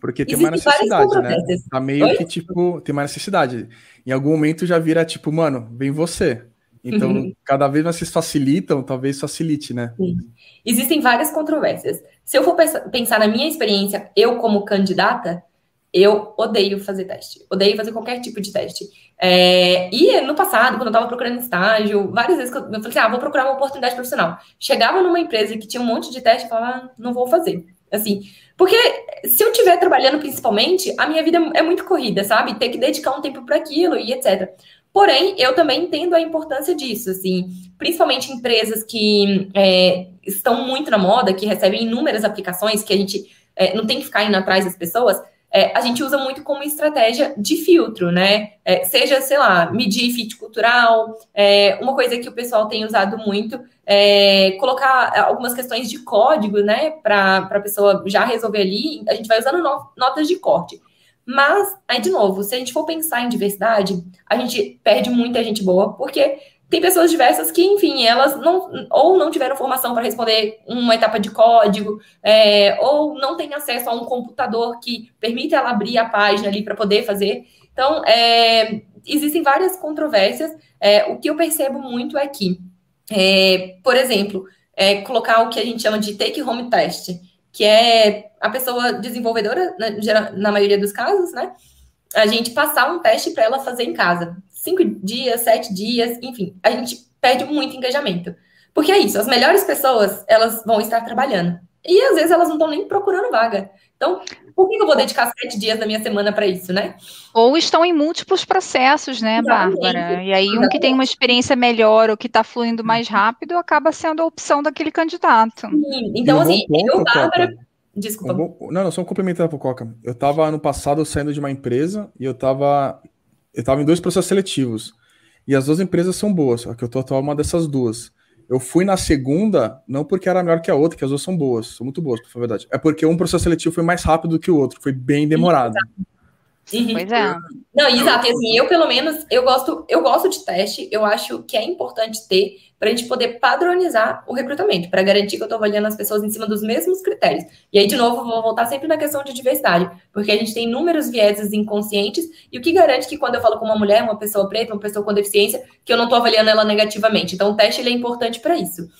Porque tem uma necessidade, né? Tá meio Oi? que, tipo, tem uma necessidade. Em algum momento já vira, tipo, mano, vem você. Então, uhum. cada vez mais vocês facilitam, talvez facilite, né? Sim. Existem várias controvérsias. Se eu for pensar na minha experiência, eu como candidata, eu odeio fazer teste. Odeio fazer qualquer tipo de teste. É, e no passado, quando eu estava procurando estágio, várias vezes eu, eu falei assim, ah, vou procurar uma oportunidade profissional. Chegava numa empresa que tinha um monte de teste e falava, ah, não vou fazer. Assim, porque se eu estiver trabalhando principalmente, a minha vida é muito corrida, sabe? Ter que dedicar um tempo para aquilo e etc. Porém, eu também entendo a importância disso, assim, principalmente empresas que é, estão muito na moda, que recebem inúmeras aplicações, que a gente é, não tem que ficar indo atrás das pessoas, é, a gente usa muito como estratégia de filtro, né? É, seja, sei lá, medir fit cultural, é, uma coisa que o pessoal tem usado muito é colocar algumas questões de código, né, para a pessoa já resolver ali, a gente vai usando no, notas de corte. Mas, aí de novo, se a gente for pensar em diversidade, a gente perde muita gente boa, porque tem pessoas diversas que, enfim, elas não ou não tiveram formação para responder uma etapa de código, é, ou não têm acesso a um computador que permite ela abrir a página ali para poder fazer. Então, é, existem várias controvérsias. É, o que eu percebo muito é que, é, por exemplo, é, colocar o que a gente chama de take home test, que é a pessoa desenvolvedora, na, na maioria dos casos, né? A gente passar um teste para ela fazer em casa cinco dias, sete dias, enfim, a gente perde muito engajamento. Porque é isso, as melhores pessoas, elas vão estar trabalhando. E às vezes elas não estão nem procurando vaga. Então, por que eu vou dedicar sete dias da minha semana para isso, né? Ou estão em múltiplos processos, né, Exatamente. Bárbara? E aí, um que tem uma experiência melhor ou que está fluindo mais rápido acaba sendo a opção daquele candidato. Sim. Então, assim, ponto, eu, Bárbara. Coca. Desculpa. Um bom... Não, não, só um complementar para o Coca. Eu estava ano passado saindo de uma empresa e eu estava eu estava em dois processos seletivos. E as duas empresas são boas, só que eu tô atual uma dessas duas. Eu fui na segunda, não porque era melhor que a outra, que as duas são boas, são muito boas, pra verdade. É porque um processo seletivo foi mais rápido do que o outro, foi bem demorado. Uhum. Pois é. Não, exato. Assim, eu, pelo menos, eu gosto, eu gosto de teste, eu acho que é importante ter para a gente poder padronizar o recrutamento, para garantir que eu estou avaliando as pessoas em cima dos mesmos critérios. E aí, de novo, vou voltar sempre na questão de diversidade, porque a gente tem inúmeros vieses inconscientes, e o que garante que quando eu falo com uma mulher, uma pessoa preta, uma pessoa com deficiência, que eu não estou avaliando ela negativamente. Então, o teste ele é importante para isso.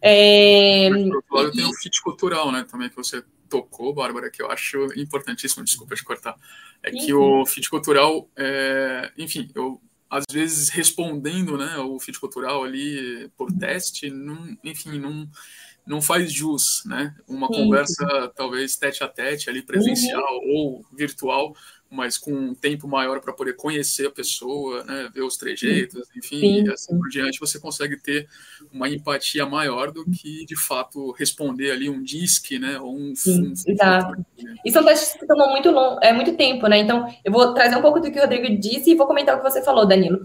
É... Mas, tem o fit cultural, né, também, que você tocou, Bárbara, que eu acho importantíssimo, desculpa te cortar, é que o fit cultural, é, enfim, eu às vezes respondendo né, o fit cultural ali por teste, não, enfim, não, não faz jus, né? Uma Sim. conversa talvez tete a tete ali presencial uhum. ou virtual mas com um tempo maior para poder conhecer a pessoa, né, ver os trejeitos, enfim, Sim. e assim por diante, você consegue ter uma empatia maior do que, de fato, responder ali um disque, né, ou um... Sim, um exato. E são testes que tomam muito, long, é, muito tempo, né, então eu vou trazer um pouco do que o Rodrigo disse e vou comentar o que você falou, Danilo,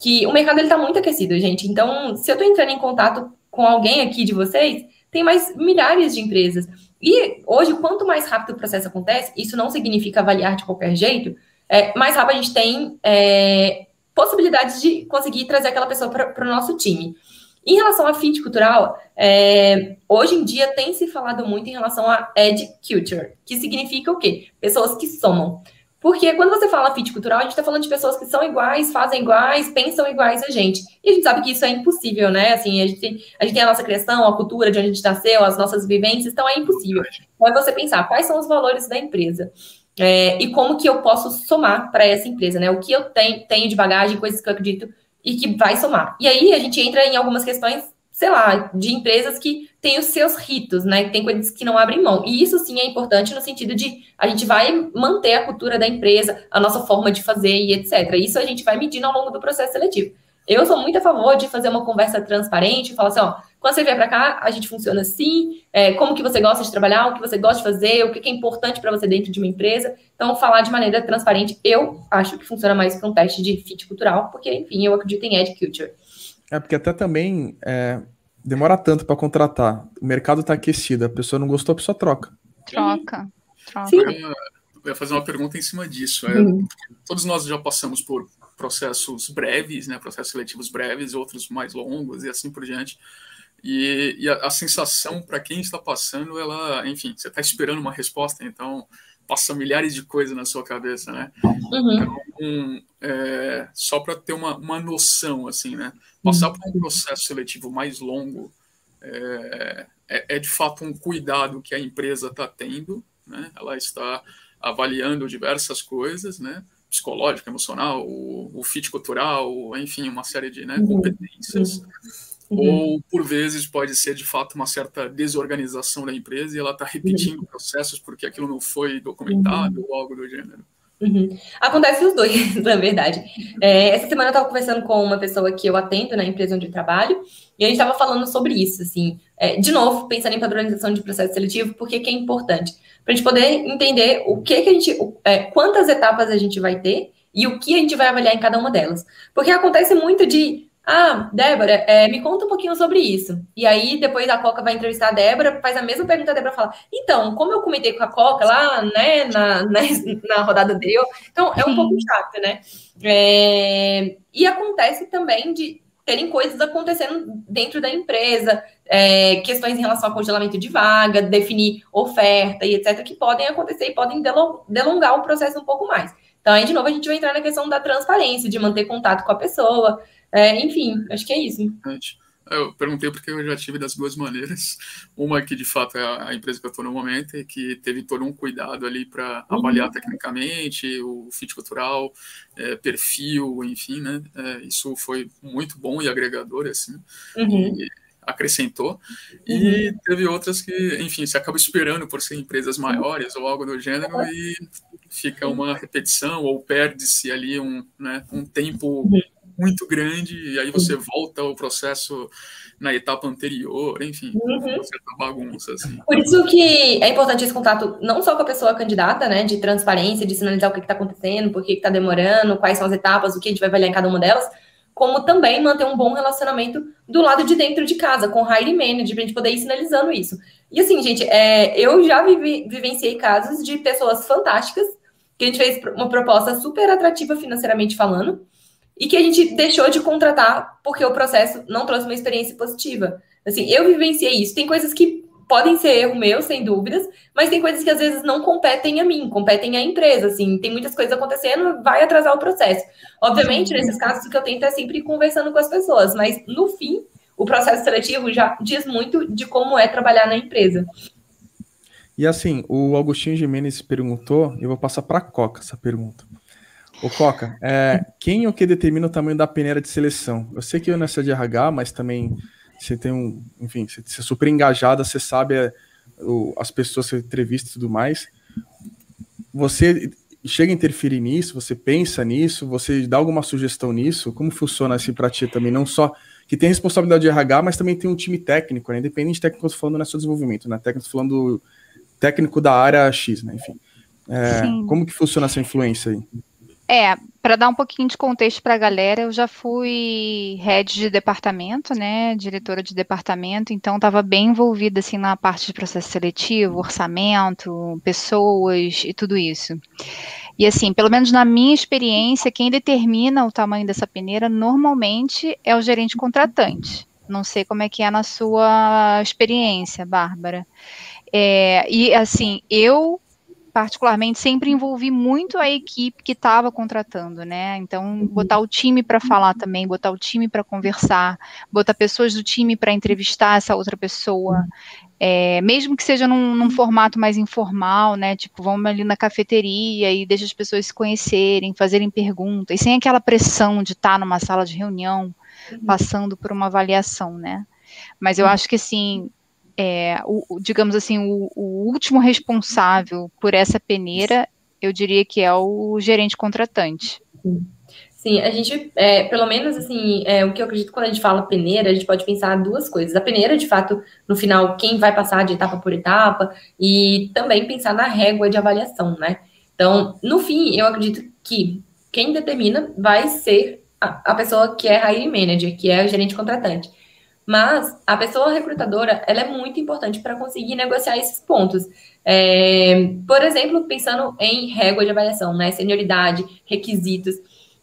que o mercado está muito aquecido, gente, então se eu estou entrando em contato com alguém aqui de vocês, tem mais milhares de empresas, e hoje, quanto mais rápido o processo acontece, isso não significa avaliar de qualquer jeito, é, mais rápido a gente tem é, possibilidades de conseguir trazer aquela pessoa para o nosso time. Em relação a fit cultural, é, hoje em dia tem se falado muito em relação a ed culture, que significa o quê? Pessoas que somam. Porque quando você fala fit cultural, a gente está falando de pessoas que são iguais, fazem iguais, pensam iguais a gente. E a gente sabe que isso é impossível, né? Assim, a gente, tem, a gente tem a nossa criação, a cultura de onde a gente nasceu, as nossas vivências, então é impossível. Então é você pensar quais são os valores da empresa. É, e como que eu posso somar para essa empresa, né? O que eu tenho, tenho de bagagem, coisas que eu acredito e que vai somar. E aí a gente entra em algumas questões sei lá, de empresas que têm os seus ritos, né? Tem coisas que não abrem mão. E isso sim é importante no sentido de a gente vai manter a cultura da empresa, a nossa forma de fazer e etc. Isso a gente vai medindo ao longo do processo seletivo. Eu sou muito a favor de fazer uma conversa transparente, falar assim, ó, quando você vier para cá, a gente funciona assim, é, como que você gosta de trabalhar, o que você gosta de fazer, o que é importante para você dentro de uma empresa. Então, falar de maneira transparente, eu acho que funciona mais para um teste de fit cultural, porque, enfim, eu acredito em Ed Culture. É, porque até também é, demora tanto para contratar. O mercado está aquecido, a pessoa não gostou, a pessoa troca. Troca. troca. Sim. Eu ia fazer uma pergunta em cima disso. É. Todos nós já passamos por processos breves, né, processos seletivos breves, outros mais longos e assim por diante. E, e a, a, sensação para quem está passando, ela, enfim, você está esperando uma resposta, então passa milhares de coisas na sua cabeça, né? Uhum. Então, um, é, só para ter uma, uma noção, assim, né? Passar por um processo seletivo mais longo é, é, é de fato um cuidado que a empresa está tendo, né? Ela está avaliando diversas coisas, né? Psicológico, emocional, o, o fit cultural, enfim, uma série de né, uhum. competências. Uhum. Ou, por vezes, pode ser de fato uma certa desorganização da empresa e ela está repetindo uhum. processos porque aquilo não foi documentado uhum. ou algo do gênero. Uhum. Acontece os dois, na verdade. É, essa semana eu estava conversando com uma pessoa que eu atendo na empresa onde eu trabalho, e a gente estava falando sobre isso, assim, é, de novo, pensando em padronização de processo seletivo, porque que é importante? Para a gente poder entender o que, que a gente, é, quantas etapas a gente vai ter e o que a gente vai avaliar em cada uma delas. Porque acontece muito de Ah, Débora, é, me conta um pouquinho sobre isso. E aí, depois a Coca vai entrevistar a Débora, faz a mesma pergunta, a Débora fala: Então, como eu comentei com a Coca lá, né, na, na, na rodada anterior, então é um Sim. pouco chato, né? É, e acontece também de terem coisas acontecendo dentro da empresa, é, questões em relação ao congelamento de vaga, definir oferta e etc., que podem acontecer e podem delongar o processo um pouco mais. Então, aí, de novo, a gente vai entrar na questão da transparência, de manter contato com a pessoa, é, enfim, acho que é isso. Eu perguntei porque eu já tive das duas maneiras. Uma que de fato é a empresa que eu estou no momento e que teve todo um cuidado ali para uhum. avaliar tecnicamente o fit cultural, é, perfil, enfim, né? É, isso foi muito bom e agregador, assim. Uhum. E acrescentou. Uhum. E teve outras que, enfim, você acaba esperando por ser empresas maiores ou algo do gênero e fica uma repetição ou perde-se ali um, né, um tempo uhum muito grande, e aí você volta ao processo na etapa anterior, enfim, uhum. certa bagunça, assim. Por isso que é importante esse contato, não só com a pessoa candidata, né, de transparência, de sinalizar o que está acontecendo, por que está demorando, quais são as etapas, o que a gente vai avaliar em cada uma delas, como também manter um bom relacionamento do lado de dentro de casa, com o hiring manager, para a gente poder ir sinalizando isso. E assim, gente, é, eu já vivi, vivenciei casos de pessoas fantásticas, que a gente fez uma proposta super atrativa financeiramente falando, e que a gente deixou de contratar porque o processo não trouxe uma experiência positiva. Assim, eu vivenciei isso. Tem coisas que podem ser erro meu, sem dúvidas, mas tem coisas que às vezes não competem a mim, competem à empresa, assim, tem muitas coisas acontecendo, vai atrasar o processo. Obviamente, nesses casos, o que eu tento é sempre ir conversando com as pessoas, mas no fim, o processo seletivo já diz muito de como é trabalhar na empresa. E assim, o Agostinho Jimenez perguntou, eu vou passar para a Coca essa pergunta. Ô, Coca, é, quem é o que determina o tamanho da peneira de seleção? Eu sei que eu nessa de RH, mas também você tem um. Enfim, você, é super engajada, você sabe é, o, as pessoas que você entrevista e tudo mais. Você chega a interferir nisso? Você pensa nisso? Você dá alguma sugestão nisso? Como funciona assim para ti também? Não só que tem responsabilidade de RH, mas também tem um time técnico, né? Independente de técnico que eu tô falando, não é só desenvolvimento, né? Técnico falando técnico da área X, né? Enfim. É, como que funciona essa influência aí? É, para dar um pouquinho de contexto para a galera, eu já fui head de departamento, né, diretora de departamento, então estava bem envolvida assim na parte de processo seletivo, orçamento, pessoas e tudo isso. E assim, pelo menos na minha experiência, quem determina o tamanho dessa peneira normalmente é o gerente contratante. Não sei como é que é na sua experiência, Bárbara. É, e assim, eu particularmente, sempre envolvi muito a equipe que estava contratando, né? Então, uhum. botar o time para falar também, botar o time para conversar, botar pessoas do time para entrevistar essa outra pessoa, é, mesmo que seja num, num, formato mais informal, né? Tipo, vamos ali na cafeteria e deixa as pessoas se conhecerem, fazerem perguntas, sem aquela pressão de estar tá numa sala de reunião, uhum. passando por uma avaliação, né? Mas eu uhum. acho que, assim, é, o, digamos assim, o, o, último responsável por essa peneira, eu diria que é o gerente contratante. Sim, a gente, é, pelo menos assim, é, o que eu acredito quando a gente fala peneira, a gente pode pensar duas coisas. A peneira, de fato, no final, quem vai passar de etapa por etapa, e também pensar na régua de avaliação, né? Então, no fim, eu acredito que quem determina vai ser a, a pessoa que é hiring manager, que é o gerente contratante. Mas a pessoa recrutadora, ela é muito importante para conseguir negociar esses pontos. É, por exemplo, pensando em régua de avaliação, né? Senioridade, requisitos.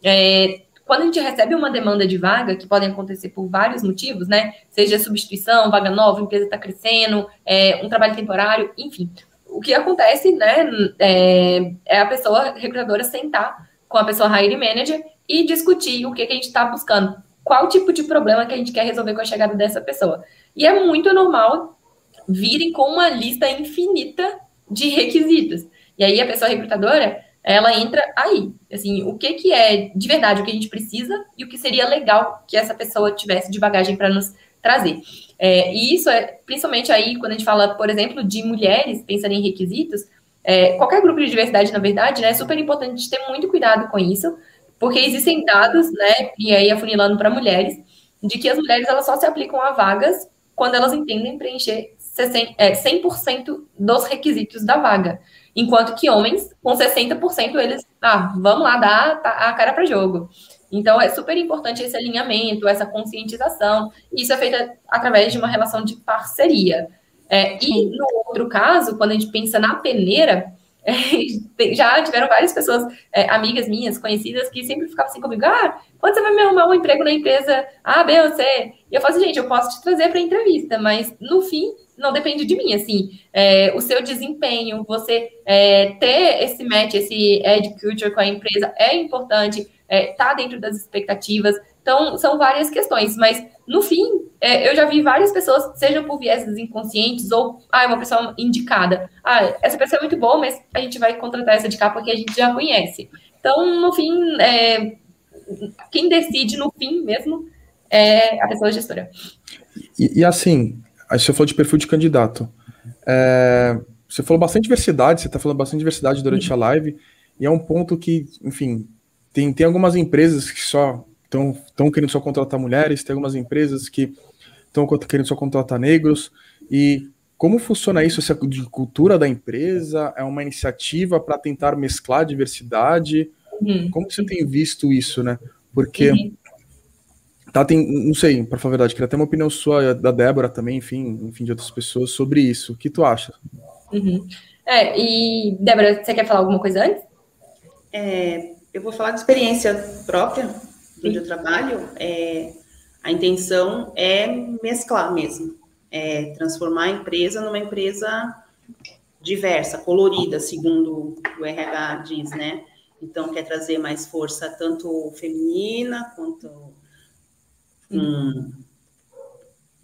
É, quando a gente recebe uma demanda de vaga, que podem acontecer por vários motivos, né? Seja substituição, vaga nova, empresa está crescendo, é, um trabalho temporário, enfim. O que acontece, né, é, é a pessoa recrutadora sentar com a pessoa hiring manager e discutir o que, que a gente está buscando qual tipo de problema que a gente quer resolver com a chegada dessa pessoa. E é muito normal virem com uma lista infinita de requisitos. E aí a pessoa recrutadora, ela entra aí, assim, o que que é de verdade o que a gente precisa e o que seria legal que essa pessoa tivesse de bagagem para nos trazer. É, e isso é principalmente aí quando a gente fala, por exemplo, de mulheres pensando em requisitos, é, qualquer grupo de diversidade, na verdade, né, é super importante ter muito cuidado com isso, porque existem dados, né, e aí afunilando para mulheres, de que as mulheres elas só se aplicam a vagas quando elas entendem preencher 100% é, dos requisitos da vaga. Enquanto que homens, com 60%, eles, ah, vamos lá dar a cara para jogo. Então, é super importante esse alinhamento, essa conscientização, e isso é feito através de uma relação de parceria. É, e no outro caso, quando a gente pensa na peneira, é, já tiveram várias pessoas, é, amigas minhas, conhecidas, que sempre ficavam assim comigo: ah, quando você vai me arrumar um emprego na empresa A, B ou C? E eu falo assim, gente, eu posso te trazer para entrevista, mas no fim, não depende de mim, assim, é, o seu desempenho, você é, ter esse match, esse ed culture com a empresa é importante, é, tá dentro das expectativas, então são várias questões, mas no fim, é, eu já vi várias pessoas, sejam por vieses inconscientes ou, ah, é uma pessoa indicada. Ah, essa pessoa é muito boa, mas a gente vai contratar essa de cá porque a gente já conhece. Então, no fim, é, quem decide no fim mesmo é a pessoa gestora. E, e assim, aí você falou de perfil de candidato. É, você falou bastante diversidade, você está falando bastante diversidade durante a live, e é um ponto que, enfim, tem, tem algumas empresas que só estão querendo só contratar mulheres, tem algumas empresas que estão querendo só contratar negros. E como funciona isso? Se é de cultura da empresa? É uma iniciativa para tentar mesclar a diversidade? Uhum. Como você tem visto isso, né? Porque uhum. tá, tem, não sei, para falar a verdade, queria ter uma opinião sua da Débora também, enfim, enfim, de outras pessoas sobre isso. O que tu acha? Uhum. É, e Débora, você quer falar alguma coisa antes? É, eu vou falar de experiência própria onde eu trabalho, é, a intenção é mesclar mesmo, é transformar a empresa numa empresa diversa, colorida, segundo o RH diz, né? Então, quer trazer mais força tanto feminina quanto hum,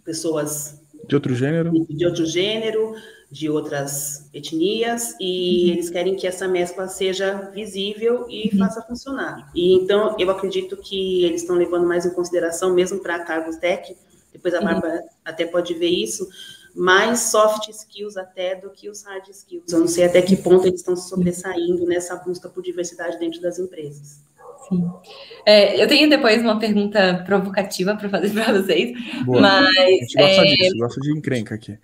pessoas de outro gênero, de outro gênero, de outras etnias e uhum. eles querem que essa mescla seja visível e uhum. faça funcionar. E então eu acredito que eles estão levando mais em consideração, mesmo para cargos tech, depois a uhum. Bárbara uhum. até pode ver isso, mais soft skills até do que os hard skills. Eu não sei até que ponto eles estão sobressaindo nessa busca por diversidade dentro das empresas. Sim. É, eu tenho depois uma pergunta provocativa para fazer para vocês. Boa. Mas, a gente gosta é... disso, gosta de encrenca aqui.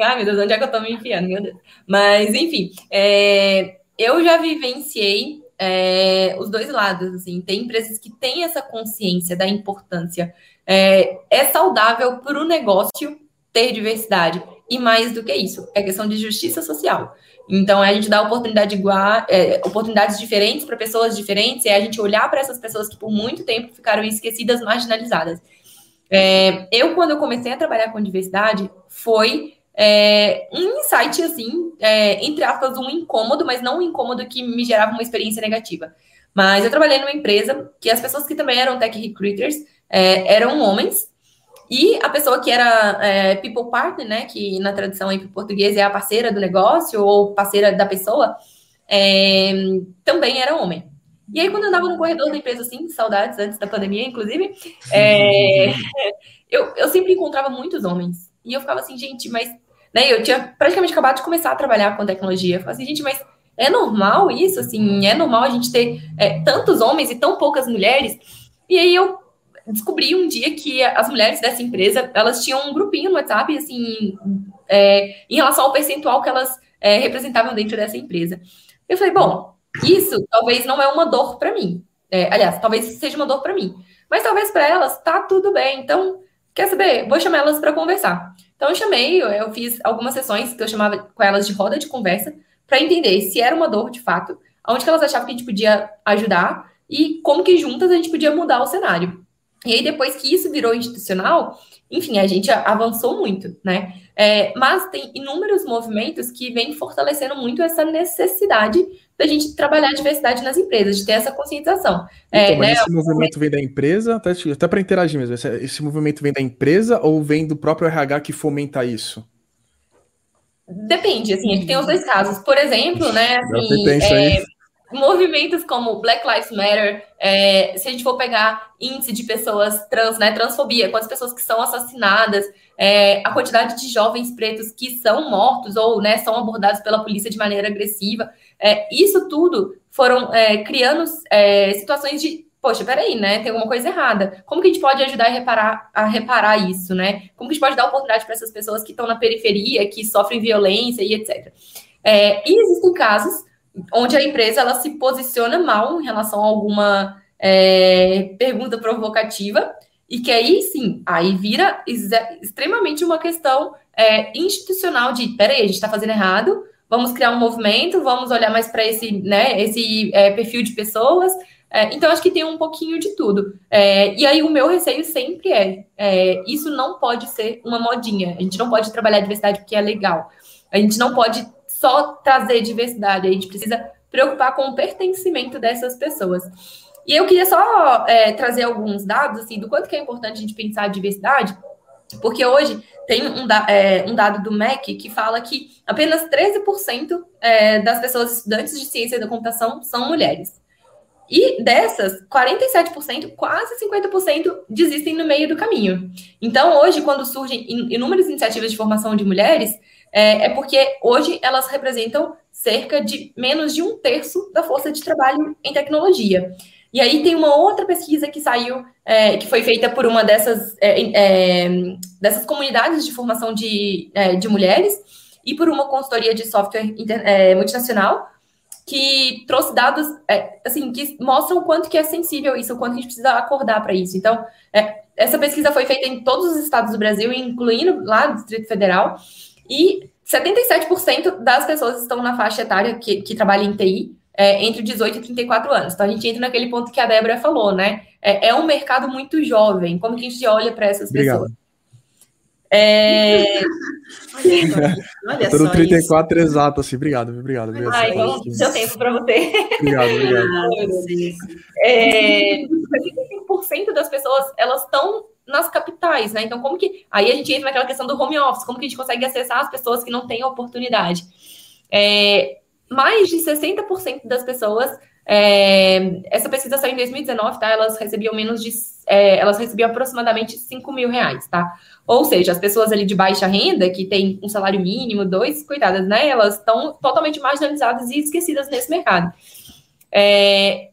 Ai, meu Deus, onde é que eu estou me enfiando? Meu Deus. Mas, enfim, é... eu já vivenciei é, os dois lados. Assim, tem empresas que têm essa consciência da importância. É, é saudável para o negócio ter diversidade. E mais do que isso, é questão de justiça social. Então, é a gente dá oportunidade igual, é, oportunidades diferentes para pessoas diferentes, é a gente olhar para essas pessoas que por muito tempo ficaram esquecidas, marginalizadas. É, eu, quando eu comecei a trabalhar com diversidade, foi é, um insight, assim, é, entre aspas, um incômodo, mas não um incômodo que me gerava uma experiência negativa. Mas eu trabalhei numa empresa que as pessoas que também eram tech recruiters é, eram homens, e a pessoa que era é, people partner, né, que na tradução em português é a parceira do negócio ou parceira da pessoa, é, também era homem. E aí, quando eu andava no corredor da empresa, assim, saudades antes da pandemia, inclusive, é, eu, eu sempre encontrava muitos homens. E eu ficava assim, gente, mas. Né, eu tinha praticamente acabado de começar a trabalhar com tecnologia. Eu ficava assim, gente, mas é normal isso? Assim, é normal a gente ter é, tantos homens e tão poucas mulheres? E aí eu descobri um dia que as mulheres dessa empresa, elas tinham um grupinho no WhatsApp, assim, é, em relação ao percentual que elas é, representavam dentro dessa empresa. Eu falei, bom, isso talvez não é uma dor para mim. É, aliás, talvez seja uma dor para mim. Mas talvez para elas tá tudo bem. Então, quer saber? Vou chamar elas para conversar. Então, eu chamei, eu, eu fiz algumas sessões que eu chamava com elas de roda de conversa, para entender se era uma dor de fato, onde que elas achavam que a gente podia ajudar e como que juntas a gente podia mudar o cenário. E aí, depois que isso virou institucional, enfim, a gente avançou muito, né? É, mas tem inúmeros movimentos que vêm fortalecendo muito essa necessidade da gente trabalhar a diversidade nas empresas, de ter essa conscientização. É, então, né? Esse movimento vem da empresa, até, até para interagir mesmo, esse, esse, movimento vem da empresa ou vem do próprio RH que fomenta isso? Depende, assim, tem os dois casos. Por exemplo, né, assim, é, movimentos como Black Lives Matter, é, se a gente for pegar índice de pessoas trans, né, transfobia, quantas pessoas que são assassinadas, é, a quantidade de jovens pretos que são mortos ou né, são abordados pela polícia de maneira agressiva, é, isso tudo foram é, criando é, situações de poxa, peraí, né? Tem alguma coisa errada. Como que a gente pode ajudar a reparar, a reparar isso, né? Como que a gente pode dar oportunidade para essas pessoas que estão na periferia, que sofrem violência e etc. É, e existem casos onde a empresa ela se posiciona mal em relação a alguma é, pergunta provocativa, e que aí sim, aí vira extremamente uma questão é, institucional de peraí, a gente está fazendo errado, vamos criar um movimento, vamos olhar mais para esse, né, esse é, perfil de pessoas. É, então, acho que tem um pouquinho de tudo. É, e aí, o meu receio sempre é, é: isso não pode ser uma modinha. A gente não pode trabalhar diversidade porque é legal. A gente não pode só trazer diversidade, a gente precisa preocupar com o pertencimento dessas pessoas. E eu queria só é, trazer alguns dados assim, do quanto que é importante a gente pensar a diversidade, porque hoje tem um, é, um dado do MEC que fala que apenas 13% é, das pessoas estudantes de ciência da computação são mulheres. E dessas, 47%, quase 50%, desistem no meio do caminho. Então, hoje, quando surgem inúmeras iniciativas de formação de mulheres, é, é, porque hoje elas representam cerca de menos de um terço da força de trabalho em tecnologia. E aí tem uma outra pesquisa que saiu, é, que foi feita por uma dessas, é, é dessas comunidades de formação de, é, de mulheres e por uma consultoria de software inter, é, multinacional, que trouxe dados assim que mostram o quanto que é sensível isso, o quanto a gente precisa acordar para isso. Então, essa pesquisa foi feita em todos os estados do Brasil, incluindo lá no Distrito Federal, e 77% das pessoas estão na faixa etária que, que trabalha em TI, é, entre 18 e 34 anos. Então a gente entra naquele ponto que a Débora falou, né? É, é um mercado muito jovem. Como que a gente olha para essas Obrigado. pessoas? É... Olha, Todo 34 isso. exato, assim. Obrigado, obrigado. obrigado Ai, então, seu tempo para você. Obrigado, obrigado. é, 65% das pessoas, elas estão nas capitais, né? Então, como que... Aí a gente entra naquela questão do home office. Como que a gente consegue acessar as pessoas que não têm oportunidade? É, mais de 60% das pessoas. É, essa pesquisa saiu em 2019, tá? Elas recebiam menos de. É, elas recebiam aproximadamente 5 mil reais, tá? Ou seja, as pessoas ali de baixa renda, que têm um salário mínimo, dois, coitadas, né? Elas estão totalmente marginalizadas e esquecidas nesse mercado. É,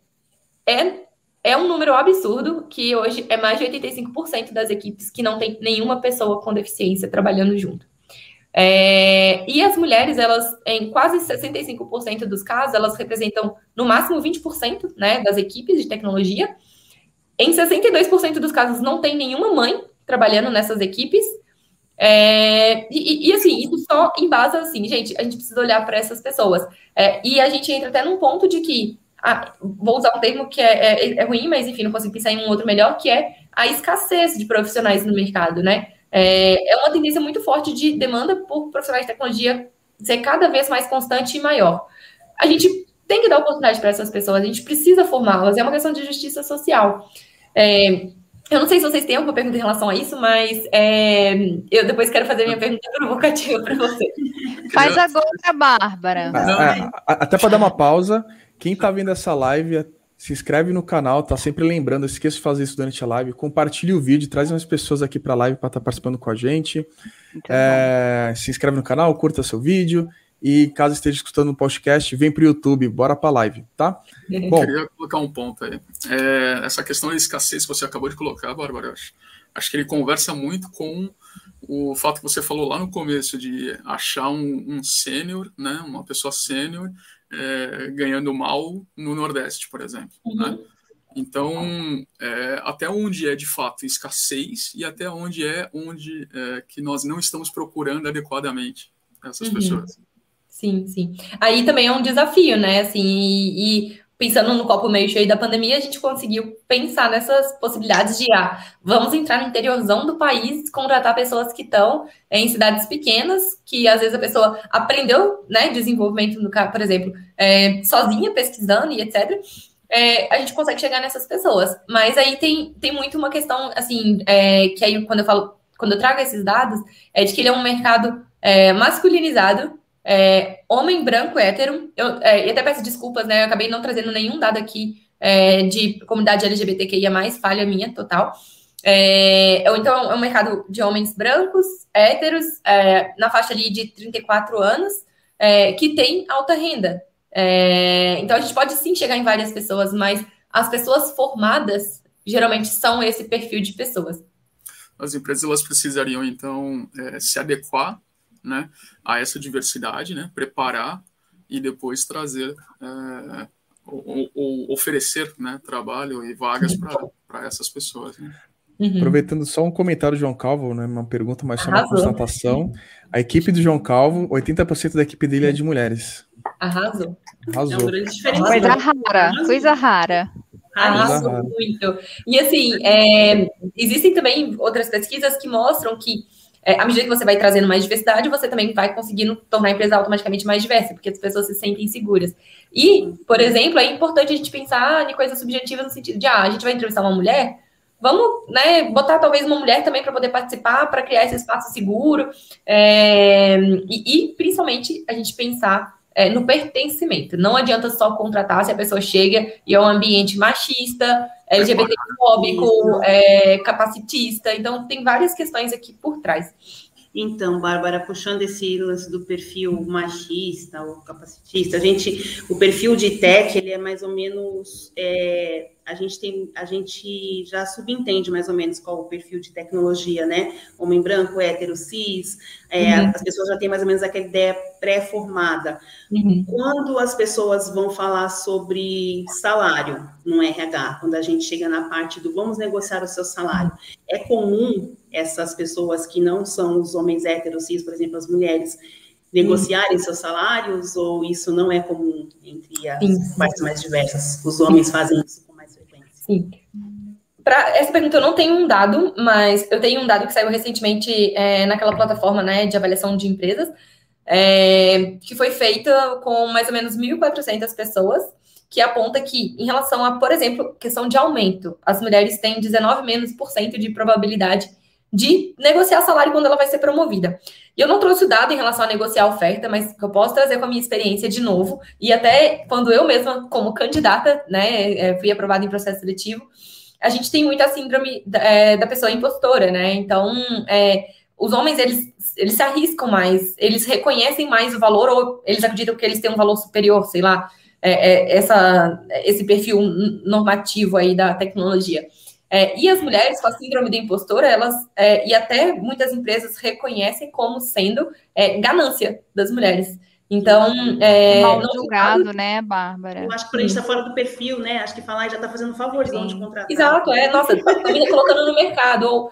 é, é um número absurdo que hoje é mais de 85% das equipes que não tem nenhuma pessoa com deficiência trabalhando junto. É, e as mulheres, elas, em quase 65% dos casos, elas representam no máximo 20% né, das equipes de tecnologia. Em 62% dos casos, não tem nenhuma mãe trabalhando nessas equipes. É, e, e, assim, isso só embasa assim, gente, a gente precisa olhar para essas pessoas. É, e a gente entra até num ponto de que, ah, vou usar um termo que é, é, é ruim, mas enfim, não consigo pensar em um outro melhor, que é a escassez de profissionais no mercado, né? É, é uma tendência muito forte de demanda por profissionais de tecnologia ser cada vez mais constante e maior. A gente tem que dar oportunidade para essas pessoas, a gente precisa formá-las, é uma questão de justiça social. É, eu não sei se vocês têm alguma pergunta em relação a isso, mas é, eu depois quero fazer minha pergunta provocativa para você. Faz agora, Bárbara. Ah, ah, até para dar uma pausa, quem está vendo essa live se inscreve no canal, tá sempre lembrando, esqueça de fazer isso durante a live, compartilhe o vídeo, traz umas pessoas aqui para a live para estar tá participando com a gente. É, se inscreve no canal, curta seu vídeo e caso esteja escutando o podcast, vem para o YouTube, bora para a live, tá? Bom, Eu queria colocar um ponto aí. É, essa questão da escassez que você acabou de colocar, Bárbara, acho, acho que ele conversa muito com o fato que você falou lá no começo de achar um, um sênior, né, uma pessoa sênior, é, ganhando mal no Nordeste, por exemplo. Uhum. Né? Então, é, até onde é de fato escassez e até onde é onde é, que nós não estamos procurando adequadamente essas uhum. pessoas. Sim, sim. Aí também é um desafio, né? Assim, e, e pensando no copo meio cheio da pandemia, a gente conseguiu pensar nessas possibilidades de ah, vamos entrar no interiorzão do país, contratar pessoas que estão em cidades pequenas, que às vezes a pessoa aprendeu, né, desenvolvimento no por exemplo, é, sozinha pesquisando e etc. É, a gente consegue chegar nessas pessoas. Mas aí tem, tem muito uma questão, assim, é, que aí quando eu falo, quando eu trago esses dados, é de que ele é um mercado é, masculinizado, é, homem branco hétero, eu, é, e até peço desculpas, né? Eu acabei não trazendo nenhum dado aqui é, de comunidade LGBTQIA, falha minha total. É, então, é um mercado de homens brancos, héteros, é, na faixa ali de 34 anos, é, que tem alta renda. Então, a gente pode sim chegar em várias pessoas, mas as pessoas formadas geralmente são esse perfil de pessoas. As empresas elas precisariam, então, se adequar né, a essa diversidade, né, preparar e depois trazer é, ou, ou, oferecer né, trabalho e vagas para essas pessoas. Né? Uhum. Aproveitando só um comentário do João Calvo, né, uma pergunta, mas só uma constatação. A equipe do João Calvo, 80% da equipe dele é de mulheres. Arrasou. Arrasou. É um grande diferencial. Coisa rara, coisa rara. Arrasou muito. E assim, é, existem também outras pesquisas que mostram que é, à medida que você vai trazendo mais diversidade, você também vai conseguindo tornar a empresa automaticamente mais diversa, porque as pessoas se sentem seguras. E, por exemplo, é importante a gente pensar em coisas subjetivas no sentido de, ah, a gente vai entrevistar uma mulher, vamos né, botar talvez uma mulher também para poder participar, para criar esse espaço seguro, é, e, e, principalmente a gente pensar é, no pertencimento. Não adianta só contratar se a pessoa chega e é um ambiente machista, LGBTfóbico, é, capacitista. Então, tem várias questões aqui por trás. Então, Bárbara, puxando esse lance do perfil machista ou capacitista, a gente, o perfil de tech, ele é mais ou menos é, a gente tem, a gente já subentende mais ou menos qual o perfil de tecnologia, né? Homem branco, hétero, cis, é, uhum. as pessoas já têm mais ou menos aquela ideia pré-formada. Uhum. Quando as pessoas vão falar sobre salário no RH, quando a gente chega na parte do vamos negociar o seu salário, é comum essas pessoas que não são os homens héteros, cis, por exemplo, as mulheres, negociarem seus salários, ou isso não é comum entre as Sim. partes mais diversas? Os homens fazem isso Sim. Para essa pergunta eu não tenho um dado, mas eu tenho um dado que saiu recentemente é, naquela plataforma né, de avaliação de empresas, é, que foi feita com mais ou menos 1.400 pessoas, que aponta que, em relação a, por exemplo, questão de aumento, as mulheres têm 19 menos por cento de probabilidade de negociar salário quando ela vai ser promovida. E eu não trouxe o dado em relação a negociar oferta, mas eu posso trazer com a minha experiência de novo, e até quando eu mesma, como candidata, né, é, fui aprovada em processo seletivo, a gente tem muita síndrome é, da pessoa impostora, né? Então, é, os homens, eles, eles se arriscam mais, eles reconhecem mais o valor, ou eles acreditam que eles têm um valor superior, sei lá, é, é, essa, esse perfil normativo aí da tecnologia. É, e as mulheres com a síndrome da impostora, elas, é, e até muitas empresas reconhecem como sendo é, ganância das mulheres. Então, é, mal julgado, né, Bárbara? Eu acho que por a gente está fora do perfil, né? Acho que falar já está fazendo favorzão de contratar. Exato, é, nossa, tá me colocando no mercado. Ou,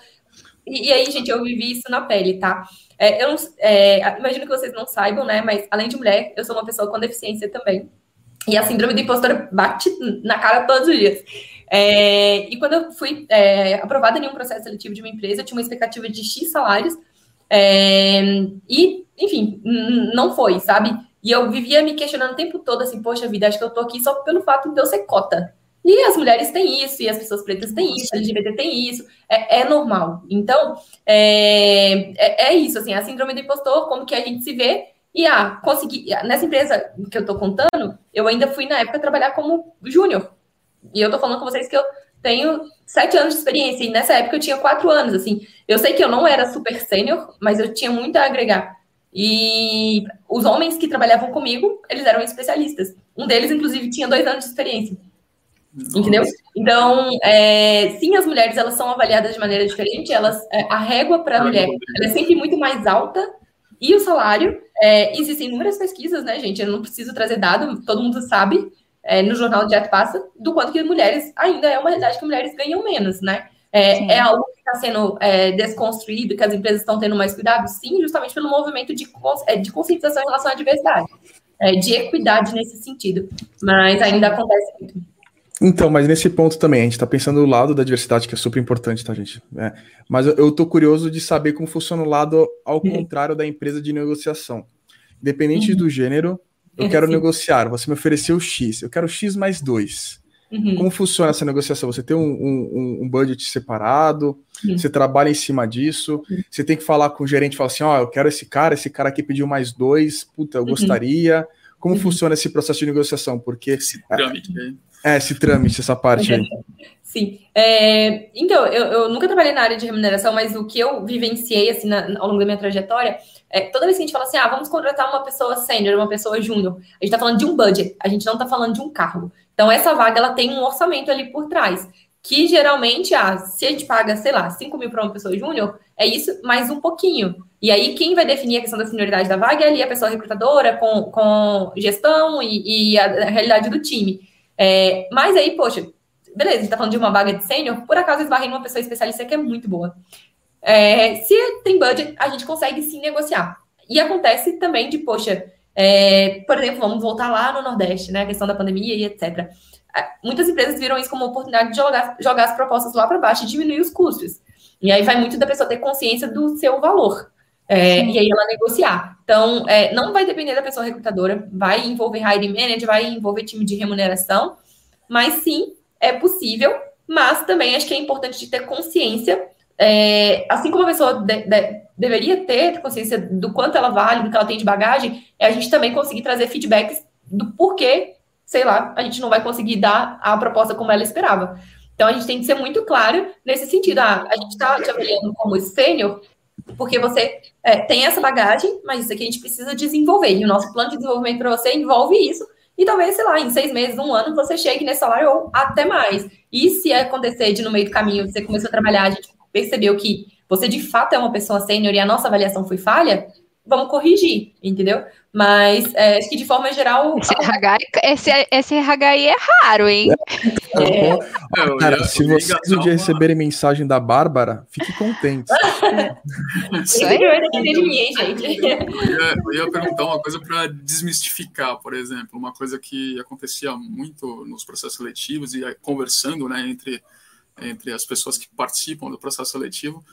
e, e, aí, gente, eu vivi isso na pele, tá? É, eu não, é, imagino que vocês não saibam, né? Mas além de mulher, eu sou uma pessoa com deficiência também. E a síndrome da impostora bate na cara todos os dias. É, e quando eu fui é, aprovada em um processo seletivo de uma empresa, eu tinha uma expectativa de X salários. É, e, enfim, não foi, sabe? E eu vivia me questionando o tempo todo, assim, poxa vida, acho que eu tô aqui só pelo fato de eu ser cota. E as mulheres têm isso, e as pessoas pretas têm isso, a LGBT tem isso, é, é normal. Então, é, é, é, isso, assim, a síndrome do impostor, como que a gente se vê, e ah, consegui, nessa empresa que eu tô contando, eu ainda fui na época trabalhar como júnior, e eu tô falando com vocês que eu tenho sete anos de experiência, e nessa época eu tinha quatro anos, assim. Eu sei que eu não era super sênior, mas eu tinha muito a agregar. E os homens que trabalhavam comigo, eles eram especialistas. Um deles, inclusive, tinha dois anos de experiência. Nossa. Entendeu? Então, é, sim, as mulheres elas são avaliadas de maneira diferente. Elas, é, a régua para a mulher é sempre muito mais alta e o salário. É, existem inúmeras pesquisas, né, gente? Eu não preciso trazer dado, todo mundo sabe é, no jornal Direto Passa, do quanto que mulheres ainda é uma realidade que mulheres ganham menos, né? É, é algo que está sendo é, desconstruído, que as empresas estão tendo mais cuidado? Sim, justamente pelo movimento de, é, de conscientização em relação à diversidade, é, de equidade nesse sentido. Mas ainda acontece muito. Então, mas nesse ponto também, a gente está pensando do lado da diversidade, que é super importante, tá, gente? É, mas eu estou curioso de saber como funciona o lado ao uhum. contrário da empresa de negociação. Independente uhum. do gênero, eu quero Sim. negociar, você me ofereceu X, eu quero X mais 2. Uhum. Como funciona essa negociação? Você tem um, um, um budget separado, uhum. você trabalha em cima disso, uhum. você tem que falar com o gerente e falar assim: ó, oh, eu quero esse cara, esse cara aqui pediu mais dois, puta, eu uhum. gostaria. Como uhum. funciona esse processo de negociação? Porque. Esse trâmite, né? É, esse trâmite, essa parte aí. Sim. É, então, eu, eu, nunca trabalhei na área de remuneração, mas o que eu vivenciei assim, na, ao longo da minha trajetória é toda vez que a gente fala assim, ah, vamos contratar uma pessoa sênior, uma pessoa júnior, a gente está falando de um budget, a gente não está falando de um cargo. Então, essa vaga ela tem um orçamento ali por trás. que geralmente, ah, se a gente paga, sei lá, 5 mil para uma pessoa júnior, é isso mais um pouquinho. E aí, quem vai definir a questão da senioridade da vaga é ali a pessoa recrutadora, com, com gestão e, e a, a, realidade do time. É, mas aí, poxa, beleza, a gente tá falando de uma vaga de sênior, por acaso esbarrei numa pessoa especialista que é muito boa. É, se tem budget, a gente consegue sim negociar. E acontece também de, poxa, é, por exemplo, vamos voltar lá no Nordeste, né? A questão da pandemia e etc. É, muitas empresas viram isso como uma oportunidade de jogar, jogar as propostas lá para baixo e diminuir os custos. E aí vai muito da pessoa ter consciência do seu valor. É, e aí ela negociar. Então, é, não vai depender da pessoa recrutadora, vai envolver hiring manager, vai envolver time de remuneração, mas sim, é possível, mas também acho que é importante de ter consciência, é, assim como a pessoa de, de, deveria ter consciência do quanto ela vale, do que ela tem de bagagem, é a gente também conseguir trazer feedbacks do porquê, sei lá, a gente não vai conseguir dar a proposta como ela esperava. Então, a gente tem que ser muito claro nesse sentido. Ah, a gente está te avaliando como sênior, porque você é, tem essa bagagem, mas isso aqui a gente precisa desenvolver. E o nosso plano de desenvolvimento para você envolve isso. E talvez, sei lá, em seis meses, um ano, você chegue nesse salário ou até mais. E se acontecer de no meio do caminho você começou a trabalhar, a gente percebeu que você de fato é uma pessoa sênior e a nossa avaliação foi falha, vamos corrigir, entendeu? Mas é, acho que de forma geral. Esse RH, esse, esse RH é raro, hein? É. É. Cara, se vocês um dia receberem mensagem da Bárbara, fique contente. Isso aí. Eu ia, perguntar uma coisa para desmistificar, por exemplo, uma coisa que acontecia muito nos processos seletivos e conversando né, entre, entre as pessoas que participam do processo seletivo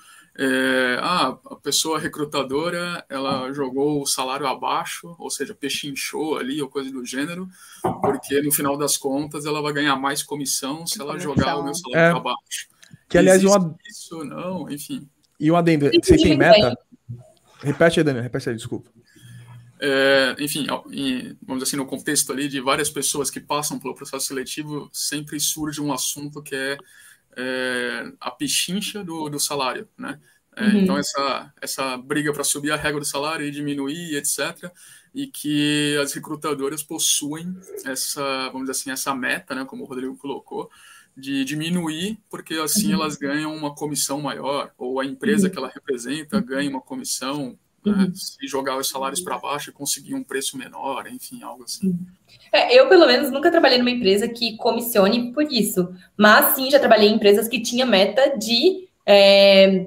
é, ah, a pessoa recrutadora ela jogou o salário abaixo, ou seja, pechinchou ali ou coisa do gênero, porque no final das contas ela vai ganhar mais comissão se ela jogar o meu salário é, abaixo. Que aliás, uma... isso não, enfim. E um adendo, você tem meta? Repete aí, Daniel, repete aí, desculpa. É, enfim, vamos dizer assim, no contexto ali de várias pessoas que passam pelo processo seletivo, sempre surge um assunto que é é, a pechincha do, do salário, né? É, uhum. Então, essa, essa briga para subir a régua do salário e diminuir, etc., e que as recrutadoras possuem essa, vamos dizer assim, essa meta, né, como o Rodrigo colocou, de diminuir, porque assim uhum. elas ganham uma comissão maior, ou a empresa uhum. que ela representa ganha uma comissão né, uhum. se jogar os salários para baixo e conseguir um preço menor, enfim, algo assim. Uhum. É, eu, pelo menos, nunca trabalhei numa empresa que comissione por isso, mas sim já trabalhei em empresas que tinha meta de, é,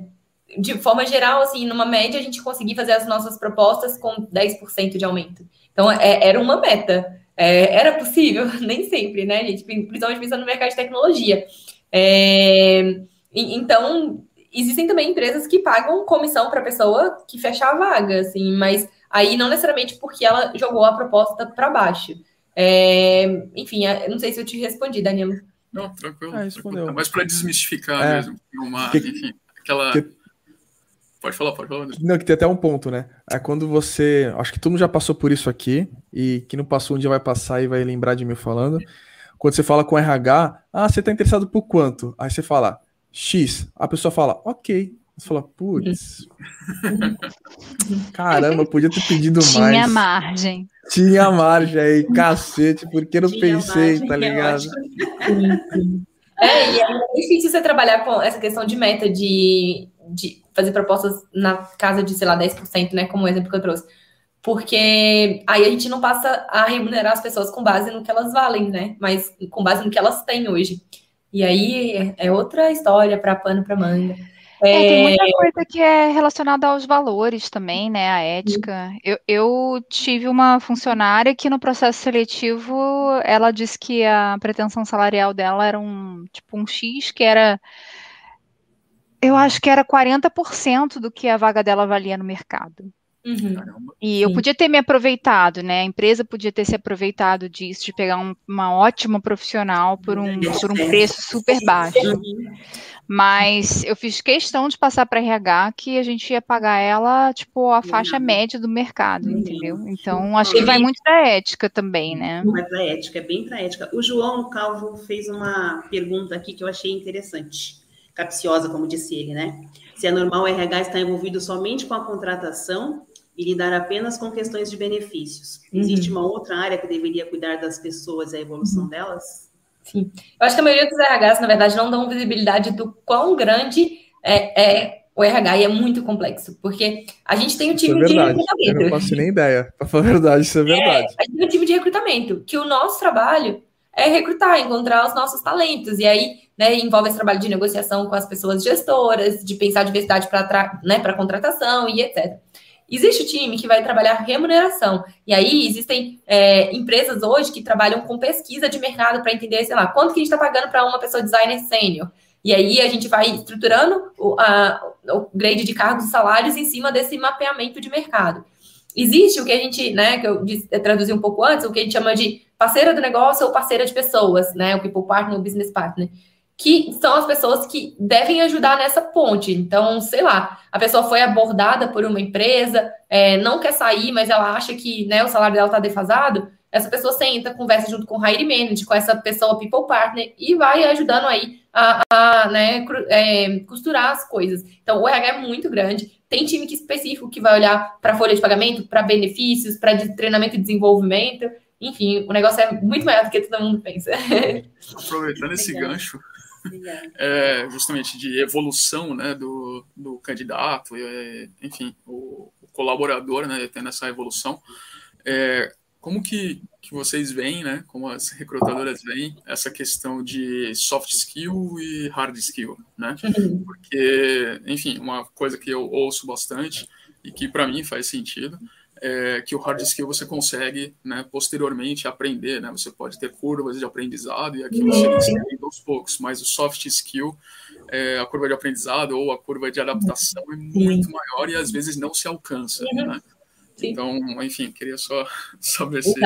de forma geral, assim, numa média, a gente conseguir fazer as nossas propostas com 10% de aumento. Então, é, era uma meta. É, era possível, nem sempre, né, gente? Principalmente pensando no mercado de tecnologia. É, então, existem também empresas que pagam comissão para a pessoa que fecha a vaga, assim, mas aí não necessariamente porque ela jogou a proposta para baixo. É, enfim, é, não sei se eu te respondi, Danilo. Não, tranquilo. Ah, tranquilo. Mas para desmistificar é, mesmo, uma, que, enfim, aquela. Que, pode falar, pode falar. Não, que tem até um ponto, né? É quando você. Acho que todo mundo já passou por isso aqui, e quem não passou um dia vai passar e vai lembrar de mim falando. Quando você fala com RH, ah, você está interessado por quanto? Aí você fala, X. A pessoa fala, ok. Você fala, putz. Caramba, podia ter pedido Tinha mais. Tinha margem. Tinha margem aí, cacete, porque não Tinha pensei, margem, tá ligado? É, e é difícil você trabalhar com essa questão de meta, de, de fazer propostas na casa de, sei lá, 10%, né? Como o exemplo que eu trouxe. Porque aí a gente não passa a remunerar as pessoas com base no que elas valem, né? Mas com base no que elas têm hoje. E aí é outra história para pano para manga. É, tem muita é. coisa que é relacionada aos valores também, né? A ética. Eu, eu, tive uma funcionária que no processo seletivo ela disse que a pretensão salarial dela era um tipo um X, que era. Eu acho que era 40% do que a vaga dela valia no mercado. Uhum. E eu podia ter me aproveitado, né? A empresa podia ter se aproveitado disso, de pegar um, uma ótima profissional por um, por um preço super baixo. Mas eu fiz questão de passar para RH que a gente ia pagar ela, tipo, a faixa média do mercado, entendeu? Então, acho que vai muito da ética também, né? Mas da ética, é bem da ética. O João Calvo fez uma pergunta aqui que eu achei interessante, capciosa, como disse ele, né? Se é normal o RH estar envolvido somente com a contratação e lidar apenas com questões de benefícios. Existe uhum. uma outra área que deveria cuidar das pessoas e a evolução uhum. delas? Sim. Eu acho que a maioria dos RHs, na verdade, não dão visibilidade do quão grande é, é o RH e é muito complexo, porque a gente tem um time é de recrutamento. Eu não faço nem ideia, para falar a verdade, isso é, é verdade. É, a gente tem um time de recrutamento, que o nosso trabalho é recrutar, encontrar os nossos talentos, e aí né, envolve esse trabalho de negociação com as pessoas gestoras, de pensar diversidade para né, contratação e etc. Existe time que vai trabalhar remuneração. E aí existem é, empresas hoje que trabalham com pesquisa de mercado para entender, sei lá, quanto que a gente está pagando para uma pessoa designer sênior. E aí a gente vai estruturando o, a, o grade de cargos e salários em cima desse mapeamento de mercado. Existe o que a gente, né, que eu traduzi um pouco antes, o que a gente chama de parceira do negócio ou parceira de pessoas, né, o people partner ou business partner que são as pessoas que devem ajudar nessa ponte. Então, sei lá, a pessoa foi abordada por uma empresa, é, não quer sair, mas ela acha que né, o salário dela está defasado. Essa pessoa senta, conversa junto com o Hire Manager, com essa pessoa People Partner, e vai ajudando aí a, a né, é, costurar as coisas. Então, o RH é muito grande. Tem time que específico que vai olhar para folha de pagamento, para benefícios, para de treinamento e desenvolvimento. Enfim, o negócio é muito maior do que todo mundo pensa. Aproveitando esse gancho, é, justamente de evolução né, do, do candidato, e, enfim, o, o, colaborador né, tendo essa evolução. É, como que, que vocês veem, né, como as recrutadoras veem, essa questão de soft skill e hard skill, né? Uhum. Porque, enfim, uma coisa que eu ouço bastante e que para mim faz sentido é, que o hard skill você consegue, né, posteriormente aprender, né? Você pode ter curvas de aprendizado e aquilo você ensina aos poucos, mas o soft skill, é, a curva de aprendizado ou a curva de adaptação é muito maior e às vezes não se alcança, né? Então, enfim, queria só saber se...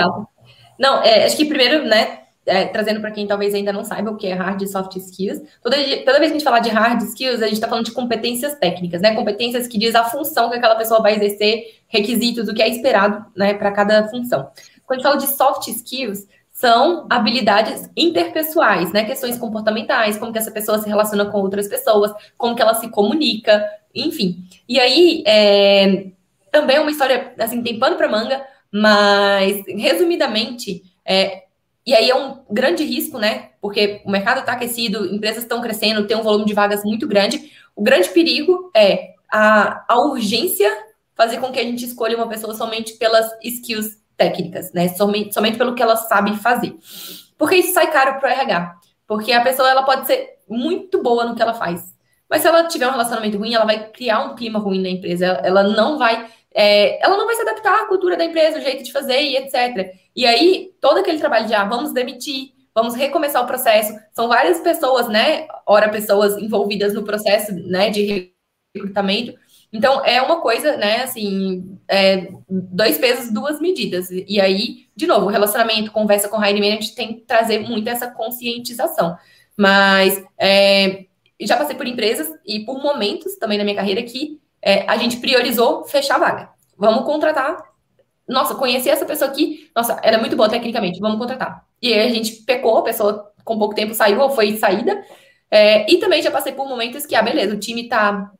Não, é, acho que primeiro, né, é, trazendo para quem talvez ainda não saiba o que é hard e soft skills. Toda, toda vez que a gente falar de hard skills, a gente está falando de competências técnicas, né? Competências que diz a função que aquela pessoa vai exercer, requisitos, o que é esperado né, para cada função. Quando a gente fala de soft skills, são habilidades interpessoais, né? Questões comportamentais, como que essa pessoa se relaciona com outras pessoas, como que ela se comunica, enfim. E aí, é, também é uma história, assim, tem pano para manga, mas, resumidamente, é, e aí é um grande risco, né? Porque o mercado está aquecido, empresas estão crescendo, tem um volume de vagas muito grande. O grande perigo é a, a urgência fazer com que a gente escolha uma pessoa somente pelas skills técnicas, né? Somente, somente pelo que ela sabe fazer. Porque isso sai caro para o RH. Porque a pessoa ela pode ser muito boa no que ela faz. Mas se ela tiver um relacionamento ruim, ela vai criar um clima ruim na empresa. Ela, não vai é, ela não vai se adaptar à cultura da empresa, o jeito de fazer e etc. E aí, todo aquele trabalho de, ah, vamos demitir, vamos recomeçar o processo, são várias pessoas, né, ora pessoas envolvidas no processo, né, de recrutamento. Então, é uma coisa, né, assim, é, dois pesos, duas medidas. E aí, de novo, relacionamento, conversa com o hiring manager tem que trazer muito essa conscientização. Mas é, já passei por empresas e por momentos também na minha carreira que é, a gente priorizou fechar a vaga. Vamos contratar. Nossa, conheci essa pessoa aqui. Nossa, ela é muito boa tecnicamente, vamos contratar. E aí a gente pecou, a pessoa com pouco tempo saiu ou foi saída. É, e também já passei por momentos que, ah, beleza, o time tá,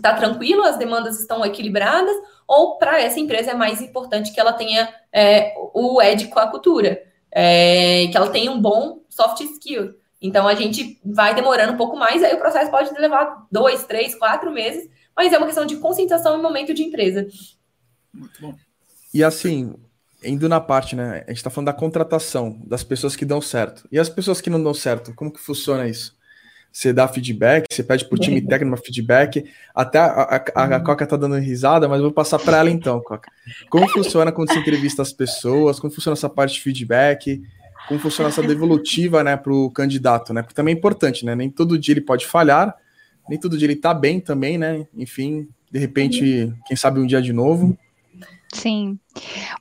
tá tranquilo, as demandas estão equilibradas, ou para essa empresa é mais importante que ela tenha é, o ED com a cultura, é, que ela tenha um bom soft skill. Então a gente vai demorando um pouco mais, aí o processo pode levar dois, três, quatro meses, mas é uma questão de conscientização e momento de empresa. Muito bom. E assim, indo na parte, né? A gente está falando da contratação, das pessoas que dão certo. E as pessoas que não dão certo, como que funciona isso? Você dá feedback, você pede pro time técnico feedback. Até a, a, a, a Coca tá dando risada, mas eu vou passar para ela então, Coca. Como funciona quando você entrevista as pessoas? Como funciona essa parte de feedback? Como funciona essa devolutiva, né, para o candidato, né? Porque também é importante, né? Nem todo dia ele pode falhar, nem todo dia ele tá bem também, né? Enfim, de repente, quem sabe um dia de novo. Sim.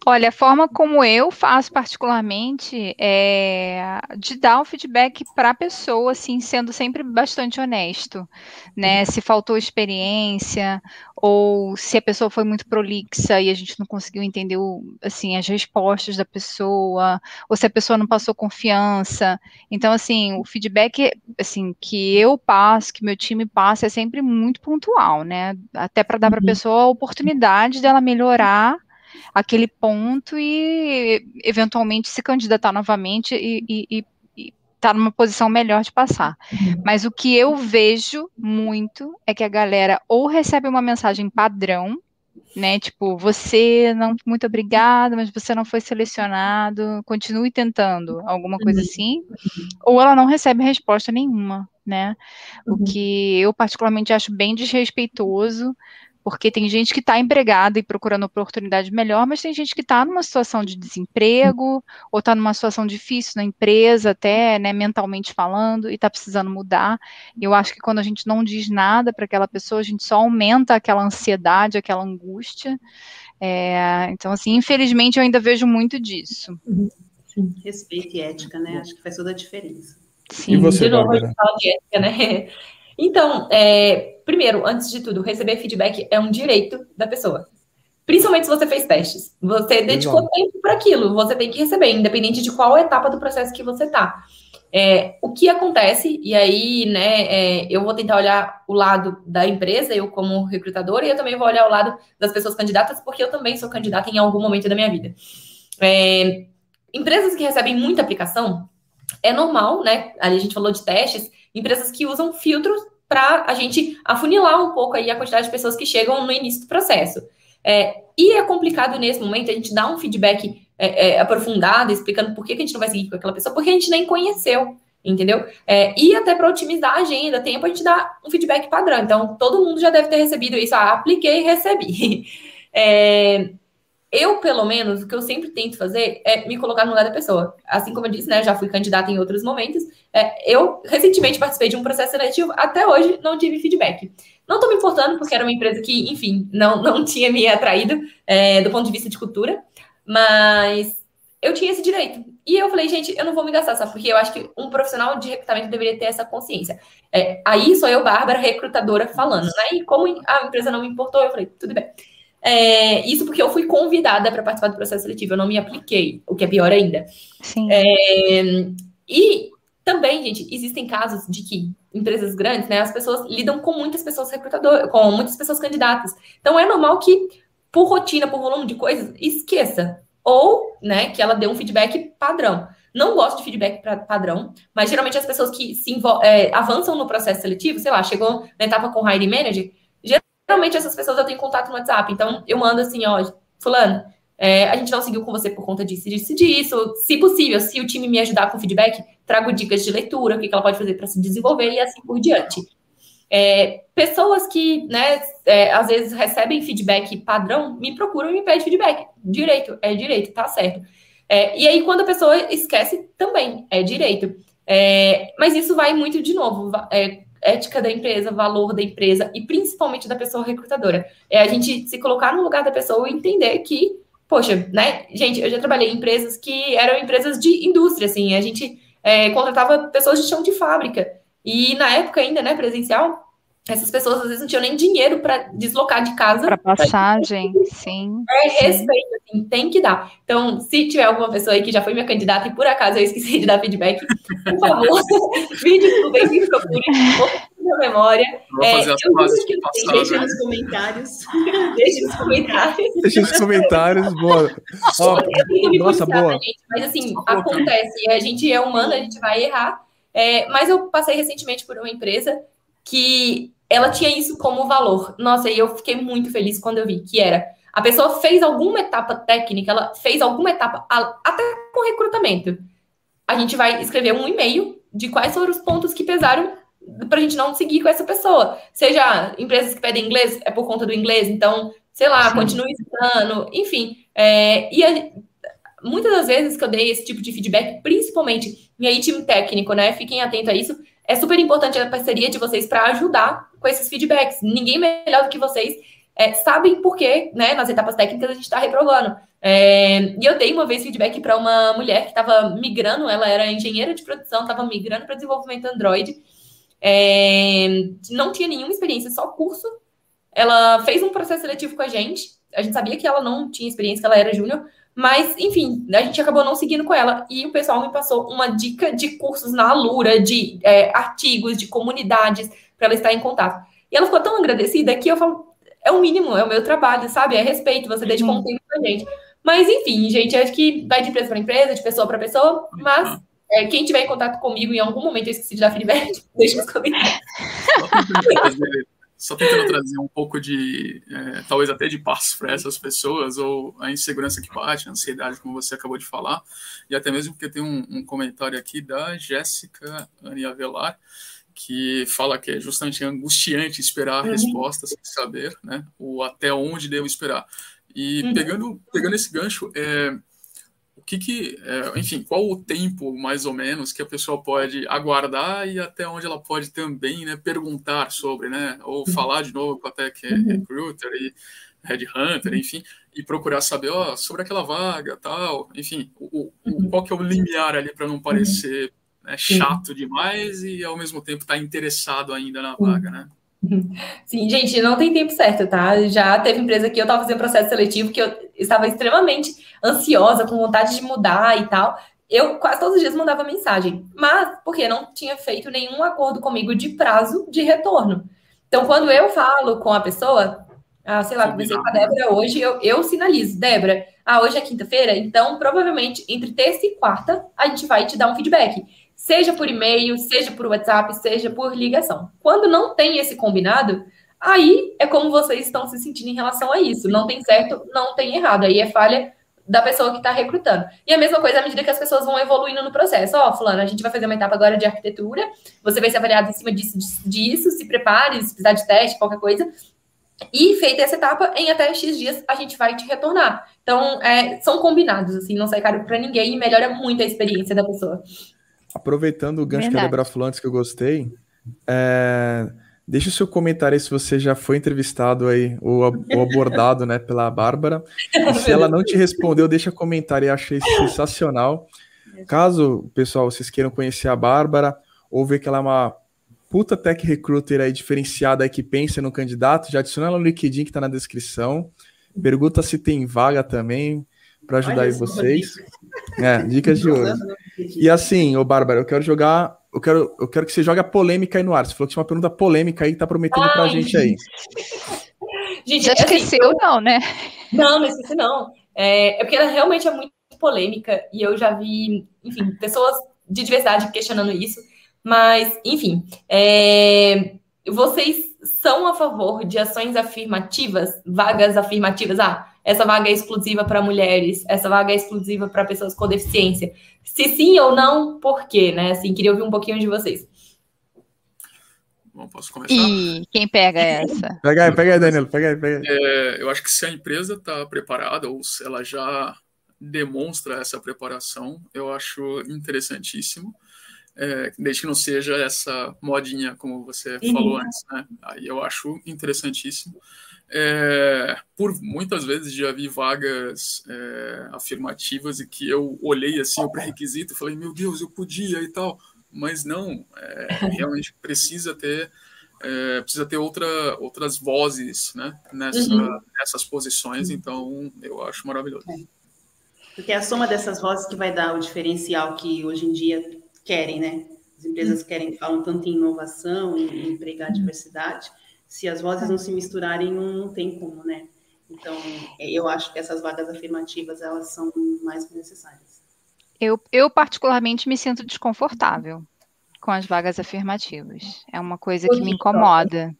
Olha, a forma como eu faço particularmente é de dar o feedback para a pessoa, assim, sendo sempre bastante honesto, né? Se faltou experiência ou se a pessoa foi muito prolixa e a gente não conseguiu entender, assim, as respostas da pessoa, ou se a pessoa não passou confiança. Então, assim, o feedback, assim, que eu passo, que meu time passa, é sempre muito pontual, né? Até para dar para a uhum. pessoa a oportunidade dela melhorar aquele ponto e eventualmente se candidatar novamente e, e, e está numa posição melhor de passar. Mas o que eu vejo muito é que a galera ou recebe uma mensagem padrão, né? Tipo, você não, muito obrigada, mas você não foi selecionado, continue tentando, alguma coisa uhum. assim, ou ela não recebe resposta nenhuma, né? O uhum. que eu particularmente acho bem desrespeitoso, porque tem gente que está empregada e procurando oportunidade melhor, mas tem gente que está numa situação de desemprego, ou está numa situação difícil na empresa, até né, mentalmente falando, e está precisando mudar. Eu acho que quando a gente não diz nada para aquela pessoa, a gente só aumenta aquela ansiedade, aquela angústia. É, então, assim, infelizmente, eu ainda vejo muito disso. Sim. Respeito e ética, né? Acho que faz toda a diferença. Sim. E você, de novo, a gente fala de ética, né? Então, é, primeiro, antes de tudo, receber feedback é um direito da pessoa. Principalmente se você fez testes. Você dedicou Exato. tempo para aquilo, você tem que receber, independente de qual etapa do processo que você está. É, o que acontece, e aí, né, é, eu vou tentar olhar o lado da empresa, eu como recrutadora, e eu também vou olhar o lado das pessoas candidatas, porque eu também sou candidata em algum momento da minha vida. É, empresas que recebem muita aplicação, é normal, né? Ali a gente falou de testes, empresas que usam filtros para a gente afunilar um pouco aí a quantidade de pessoas que chegam no início do processo. É, e é complicado nesse momento a gente dar um feedback é, é, aprofundado, explicando por que, que, a gente não vai seguir com aquela pessoa, porque a gente nem conheceu, entendeu? É, e até para otimizar a agenda, tempo a gente dá um feedback padrão. Então, todo mundo já deve ter recebido isso. Ah, apliquei e recebi. Eu, pelo menos, o que eu sempre tento fazer é me colocar no lugar da pessoa. Assim como eu disse, né? Já fui candidata em outros momentos. É, eu recentemente participei de um processo seletivo, até hoje não tive feedback. Não estou me importando, porque era uma empresa que, enfim, não, não tinha me atraído é, do ponto de vista de cultura, mas eu tinha esse direito. E eu falei, gente, eu não vou me gastar, sabe? Porque eu acho que um profissional de recrutamento deveria ter essa consciência. É, aí sou eu, Bárbara, recrutadora, falando, né? E como a empresa não me importou, eu falei, tudo bem. É, isso porque eu fui convidada para participar do processo seletivo, eu não me apliquei, o que é pior ainda. Sim. É, e também, gente, existem casos de que empresas grandes, né, as pessoas lidam com muitas pessoas recrutadoras, com muitas pessoas candidatas. Então é normal que, por rotina, por volume de coisas, esqueça. Ou, né, que ela dê um feedback padrão. Não gosto de feedback pra, padrão, mas geralmente as pessoas que se é, avançam no processo seletivo, sei lá, chegou na etapa com hiring manager, Geralmente essas pessoas eu tenho contato no WhatsApp, então eu mando assim, ó, fulano, é, a gente não seguiu com você por conta disso, disso, disso. Se possível, se o time me ajudar com feedback, trago dicas de leitura, o que ela pode fazer para se desenvolver e assim por diante. É, pessoas que, né, é, às vezes recebem feedback padrão, me procuram e me pedem feedback. Direito, é direito, tá certo. É, e aí, quando a pessoa esquece, também é direito. É, mas isso vai muito de novo. É, ética da empresa, valor da empresa e principalmente da pessoa recrutadora. É a gente se colocar no lugar da pessoa e entender que, poxa, né, gente, eu já trabalhei em empresas que eram empresas de indústria, assim, a gente é, contratava pessoas de chão de fábrica. E na época ainda, né, presencial, essas pessoas às vezes não tinham nem dinheiro para deslocar de casa. Para passagem, pra... sim. É respeito, assim, tem que dar. Então, se tiver alguma pessoa aí que já foi minha candidata e por acaso eu esqueci de dar feedback, por favor, me desculpem, me procurem, na memória. Vou fazer é, as fases que Deixe nos comentários. Deixe nos comentários. Deixe nos comentários, boa. Nossa, boa. Gente, mas assim, acontece. A gente é humano, a gente vai errar. É, mas eu passei recentemente por uma empresa que ela tinha isso como valor. Nossa, e eu fiquei muito feliz quando eu vi que era a pessoa fez alguma etapa técnica, ela fez alguma etapa até com recrutamento. A gente vai escrever um e-mail de quais foram os pontos que pesaram para a gente não seguir com essa pessoa. Seja empresas que pedem inglês, é por conta do inglês, então, sei lá, Sim. continue estudando, enfim. É, e a, muitas das vezes que eu dei esse tipo de feedback, principalmente, e aí time técnico, né? Fiquem atentos a isso é super importante a parceria de vocês para ajudar com esses feedbacks. Ninguém melhor do que vocês é, sabem por que, né, nas etapas técnicas a gente está reprovando. É, e eu dei uma vez feedback para uma mulher que estava migrando, ela era engenheira de produção, estava migrando para desenvolvimento Android, é, não tinha nenhuma experiência, só curso. Ela fez um processo seletivo com a gente, a gente sabia que ela não tinha experiência, que ela era júnior, mas, enfim, a gente acabou não seguindo com ela. E o pessoal me passou uma dica de cursos na Alura, de é, artigos, de comunidades, para ela estar em contato. E ela ficou tão agradecida que eu falo, é o mínimo, é o meu trabalho, sabe? É respeito, você dedicou um uhum. tempo pra gente. Mas, enfim, gente, acho que vai de empresa para empresa, de pessoa para pessoa, mas é, quem tiver em contato comigo em algum momento eu esqueci de dar feedback, deixa nos comentários. Só tentando trazer um pouco de, é, talvez até de paz para essas pessoas, ou a insegurança que bate, a ansiedade, como você acabou de falar, e até mesmo porque tem um, um comentário aqui da Jéssica Ani Avelar, que fala que é justamente angustiante esperar a uhum. resposta sem saber, né, o até onde devo esperar. E uhum. pegando, pegando esse gancho, é, o que que, é, enfim, qual o tempo mais ou menos que a pessoa pode aguardar e até onde ela pode também, né, perguntar sobre, né, ou uhum. falar de novo com a Tech uhum. Recruiter e Headhunter, enfim, e procurar saber, ó, sobre aquela vaga, tal, enfim, o, o uhum. qual que é o limiar ali para não parecer né, chato demais e ao mesmo tempo estar tá interessado ainda na vaga, né? Sim, gente, não tem tempo certo, tá? Já teve empresa que eu estava fazendo processo seletivo que eu estava extremamente ansiosa, com vontade de mudar e tal. Eu quase todos os dias mandava mensagem, mas porque não tinha feito nenhum acordo comigo de prazo de retorno. Então, quando eu falo com a pessoa, ah, sei lá, comecei com a Débora hoje, eu, eu sinalizo, Débora, ah, hoje é quinta-feira, então provavelmente entre terça e quarta a gente vai te dar um feedback seja por e-mail, seja por WhatsApp, seja por ligação. Quando não tem esse combinado, aí é como vocês estão se sentindo em relação a isso. Não tem certo, não tem errado. Aí é falha da pessoa que está recrutando. E a mesma coisa à medida que as pessoas vão evoluindo no processo. Ó, oh, fulano, a gente vai fazer uma etapa agora de arquitetura, você vai ser avaliado em cima disso, disso, se prepare, se precisar de teste, qualquer coisa. E feita essa etapa, em até X dias a gente vai te retornar. Então, é, são combinados, assim, não sai caro para ninguém e melhora muito a experiência da pessoa. Aproveitando o gancho Verdade. que a Débora falou antes que eu gostei, é, deixa o seu comentário aí se você já foi entrevistado aí ou, ou abordado né, pela Bárbara. E se ela não te respondeu, deixa comentário, eu achei sensacional. Caso, pessoal, vocês queiram conhecer a Bárbara ou ver que ela é uma puta tech recruiter aí diferenciada aí que pensa no candidato, já adiciona ela no LinkedIn que está na descrição. Pergunta se tem vaga também para ajudar aí vocês. É, dicas de hoje. E assim, ô Bárbara, eu quero jogar. Eu quero, eu quero que você jogue a polêmica aí no ar. Você falou que tinha uma pergunta polêmica aí que tá prometendo Ai. pra gente aí. Gente, Já esqueceu, assim, não, né? Não, não esqueci, não. É, é porque ela realmente é muito polêmica e eu já vi, enfim, pessoas de diversidade questionando isso. Mas, enfim, é, vocês são a favor de ações afirmativas, vagas afirmativas? Ah, essa vaga é exclusiva para mulheres, essa vaga é exclusiva para pessoas com deficiência. Se sim ou não, por quê, né? Assim, queria ouvir um pouquinho de vocês. Bom, posso começar? E quem pega essa? pega aí, pega aí, Danilo, pega aí, pega aí. É, eu acho que se a empresa está preparada, ou se ela já demonstra essa preparação, eu acho interessantíssimo. É, desde que não seja essa modinha, como você uhum. falou antes, né? Aí eu acho interessantíssimo. É, por muitas vezes já vi vagas é, afirmativas e que eu olhei assim o pré-requisito e falei, meu Deus, eu podia e tal, mas não, é, realmente precisa ter é, precisa ter outra, outras vozes né, nessa, uhum. nessas posições, então eu acho maravilhoso. É. Porque é a soma dessas vozes que vai dar o diferencial que hoje em dia querem, né? As empresas uhum. querem, falam tanto em inovação, em empregar diversidade, se as vozes não se misturarem, não, não tem como, né? Então, é, eu acho que essas vagas afirmativas, elas são mais necessárias. Eu, eu particularmente me sinto desconfortável com as vagas afirmativas. É uma coisa que me incomoda.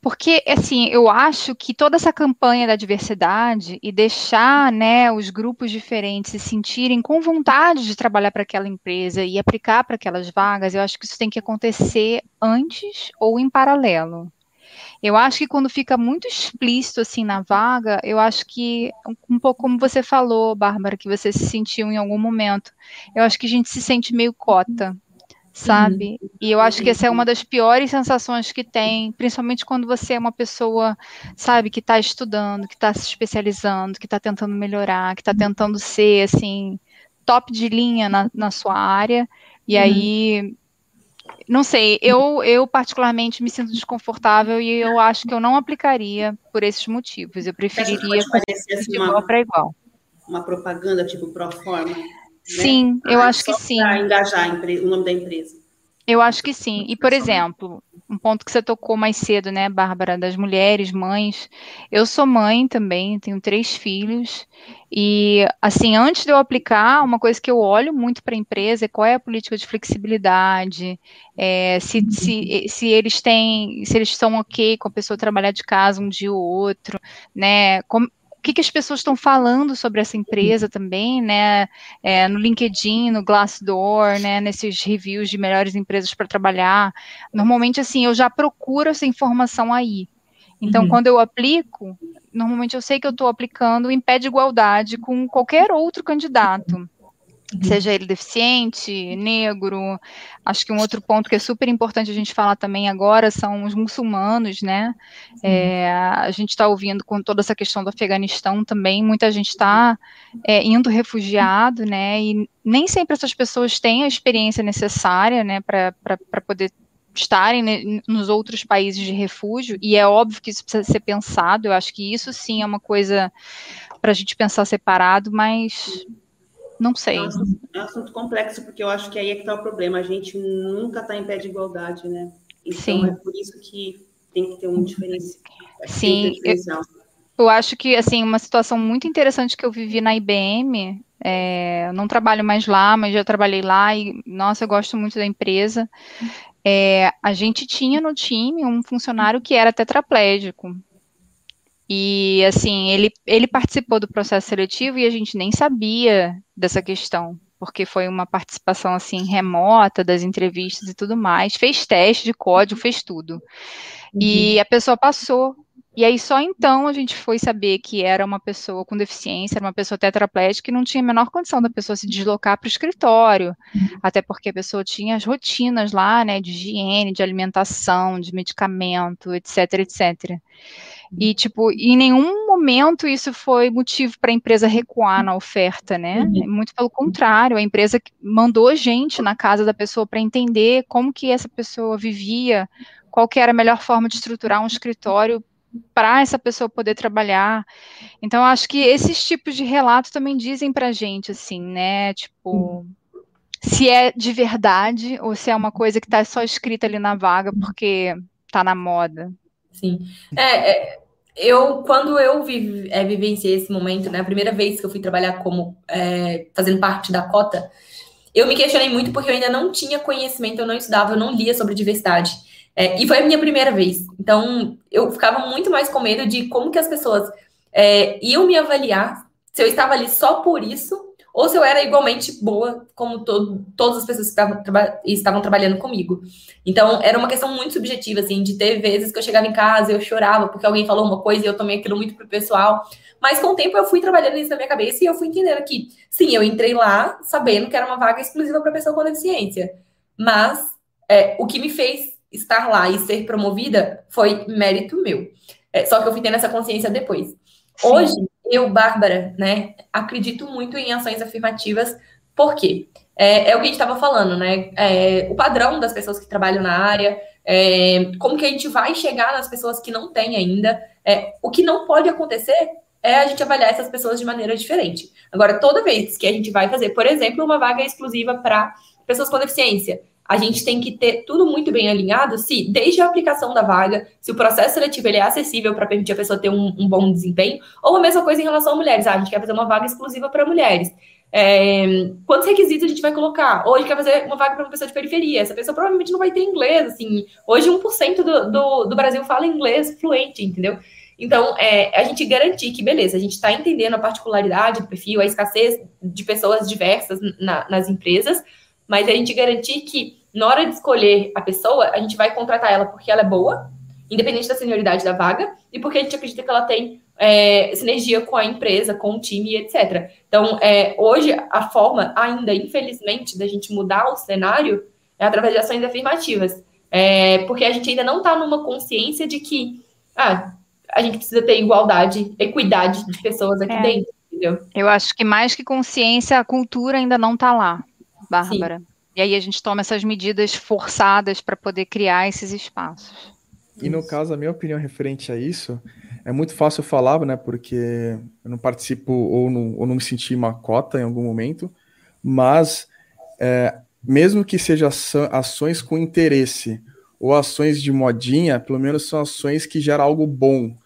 Porque, assim, eu acho que toda essa campanha da diversidade e deixar né, os grupos diferentes se sentirem com vontade de trabalhar para aquela empresa e aplicar para aquelas vagas, eu acho que isso tem que acontecer antes ou em paralelo. Eu acho que quando fica muito explícito assim na vaga, eu acho que um pouco como você falou, Bárbara, que você se sentiu em algum momento. Eu acho que a gente se sente meio cota sabe? Uhum. E eu acho que essa é uma das piores sensações que tem, principalmente quando você é uma pessoa, sabe, que está estudando, que está se especializando, que está tentando melhorar, que está tentando ser, assim, top de linha na, na sua área, e uhum. aí. Não sei, eu, eu particularmente me sinto desconfortável e eu acho que eu não aplicaria por esses motivos. Eu preferiria assim, de igual para igual. Uma propaganda tipo pro forma. Sim, né? eu ah, acho que sim. Para engajar o nome da empresa. Eu acho que sim. E, por exemplo, um ponto que você tocou mais cedo, né, Bárbara, das mulheres, mães. Eu sou mãe também, tenho três filhos. E, assim, antes de eu aplicar, uma coisa que eu olho muito para a empresa é qual é a política de flexibilidade, é, se, se, se eles têm, se eles estão ok com a pessoa trabalhar de casa um dia ou outro, né? Como, que, que, as pessoas estão falando sobre essa empresa também, né? É, no LinkedIn, no Glassdoor, né? Nesses reviews de melhores empresas para trabalhar. Normalmente, assim, eu já procuro essa informação aí. Então, uhum. quando eu aplico, normalmente eu sei que eu estou aplicando em pé de igualdade com qualquer outro candidato. Uhum. seja ele deficiente, negro. Acho que um outro ponto que é super importante a gente falar também agora são os muçulmanos, né? É, a gente está ouvindo com toda essa questão do Afeganistão também, muita gente está é, indo refugiado, né? E nem sempre essas pessoas têm a experiência necessária, né, para poder estarem nos outros países de refúgio, e é óbvio que isso precisa ser pensado, eu acho que isso sim é uma coisa para a gente pensar separado, mas não sei. É um, assunto, é um, assunto, complexo, porque eu acho que aí é que está o problema. A gente nunca está em pé de igualdade, né? Então Sim. é por isso que tem que ter um diferencial. Sim, um eu, eu, acho que assim uma situação muito interessante que eu vivi na IBM. É, eu não trabalho mais lá, mas já trabalhei lá e nossa, eu gosto muito da empresa. É, a gente tinha no time um funcionário que era tetraplégico. E assim, ele, ele participou do processo seletivo e a gente nem sabia dessa questão, porque foi uma participação assim remota das entrevistas e tudo mais, fez teste de código, fez tudo. Uhum. E a pessoa passou. E aí só então a gente foi saber que era uma pessoa com deficiência, era uma pessoa tetraplégica e não tinha a menor condição da pessoa se deslocar para o escritório, uhum. até porque a pessoa tinha as rotinas lá, né, de higiene, de alimentação, de medicamento, etc, etc. E, tipo, em nenhum momento isso foi motivo para a empresa recuar na oferta, né? Uhum. Muito pelo contrário, a empresa mandou gente na casa da pessoa para entender como que essa pessoa vivia, qual que era a melhor forma de estruturar um escritório para essa pessoa poder trabalhar. Então, acho que esses tipos de relatos também dizem para a gente, assim, né? Tipo, se é de verdade ou se é uma coisa que está só escrita ali na vaga porque está na moda. Sim. É, é, eu, quando eu vive, é, vivenciei esse momento, né, a primeira vez que eu fui trabalhar como é, fazendo parte da cota, eu me questionei muito porque eu ainda não tinha conhecimento, eu não estudava, eu não lia sobre diversidade. É, e foi a minha primeira vez. Então, eu ficava muito mais com medo de como que as pessoas é, iam me avaliar, se eu estava ali só por isso, ou se eu era igualmente boa como todo, todas as pessoas que estavam, traba, estavam trabalhando comigo. Então, era uma questão muito subjetiva, assim, de ter vezes que eu chegava em casa e eu chorava porque alguém falou uma coisa e eu tomei aquilo muito pro pessoal. Mas com o tempo eu fui trabalhando isso na minha cabeça e eu fui entendendo que, sim, eu entrei lá sabendo que era uma vaga exclusiva para pessoa com deficiência. Mas é, o que me fez estar lá e ser promovida foi mérito meu. É, só que eu fui tendo essa consciência depois. Sim. Hoje, eu, Bárbara, né, acredito muito em ações afirmativas, por quê? É, é o que a gente estava falando, né? É, o padrão das pessoas que trabalham na área, é, como que a gente vai chegar nas pessoas que não têm ainda. É, o que não pode acontecer é a gente avaliar essas pessoas de maneira diferente. Agora, toda vez que a gente vai fazer, por exemplo, uma vaga exclusiva para pessoas com deficiência, a gente tem que ter tudo muito bem alinhado se, desde a aplicação da vaga, se o processo seletivo ele é acessível para permitir a pessoa ter um, um, bom desempenho, ou a mesma coisa em relação a mulheres. Ah, a gente quer fazer uma vaga exclusiva para mulheres. É, quantos requisitos a gente vai colocar? Gente quer fazer uma vaga para uma pessoa de periferia. Essa pessoa provavelmente não vai ter inglês, assim. Hoje, 1% do, do, do Brasil fala inglês fluente, entendeu? Então, é, a gente garantir que, beleza, a gente está entendendo a particularidade do perfil, a escassez de pessoas diversas na, nas empresas, mas a gente garantir que na hora de escolher a pessoa, a gente vai contratar ela porque ela é boa, independente da senioridade da vaga, e porque a gente acredita que ela tem é, sinergia com a empresa, com o time, etc. Então, é, hoje, a forma, ainda, infelizmente, da gente mudar o cenário é através de ações afirmativas. É, porque a gente ainda não está numa consciência de que ah, a gente precisa ter igualdade, equidade de pessoas aqui é. dentro, entendeu? Eu acho que mais que consciência, a cultura ainda não está lá, Bárbara. Sim. E aí a gente toma essas medidas forçadas para poder criar esses espaços. E no caso, a minha opinião referente a isso, é muito fácil falar, né? Porque eu não participo ou não, ou não me senti uma cota em algum momento, mas é, mesmo que sejam ações com interesse ou ações de modinha, pelo menos são ações que geram algo bom,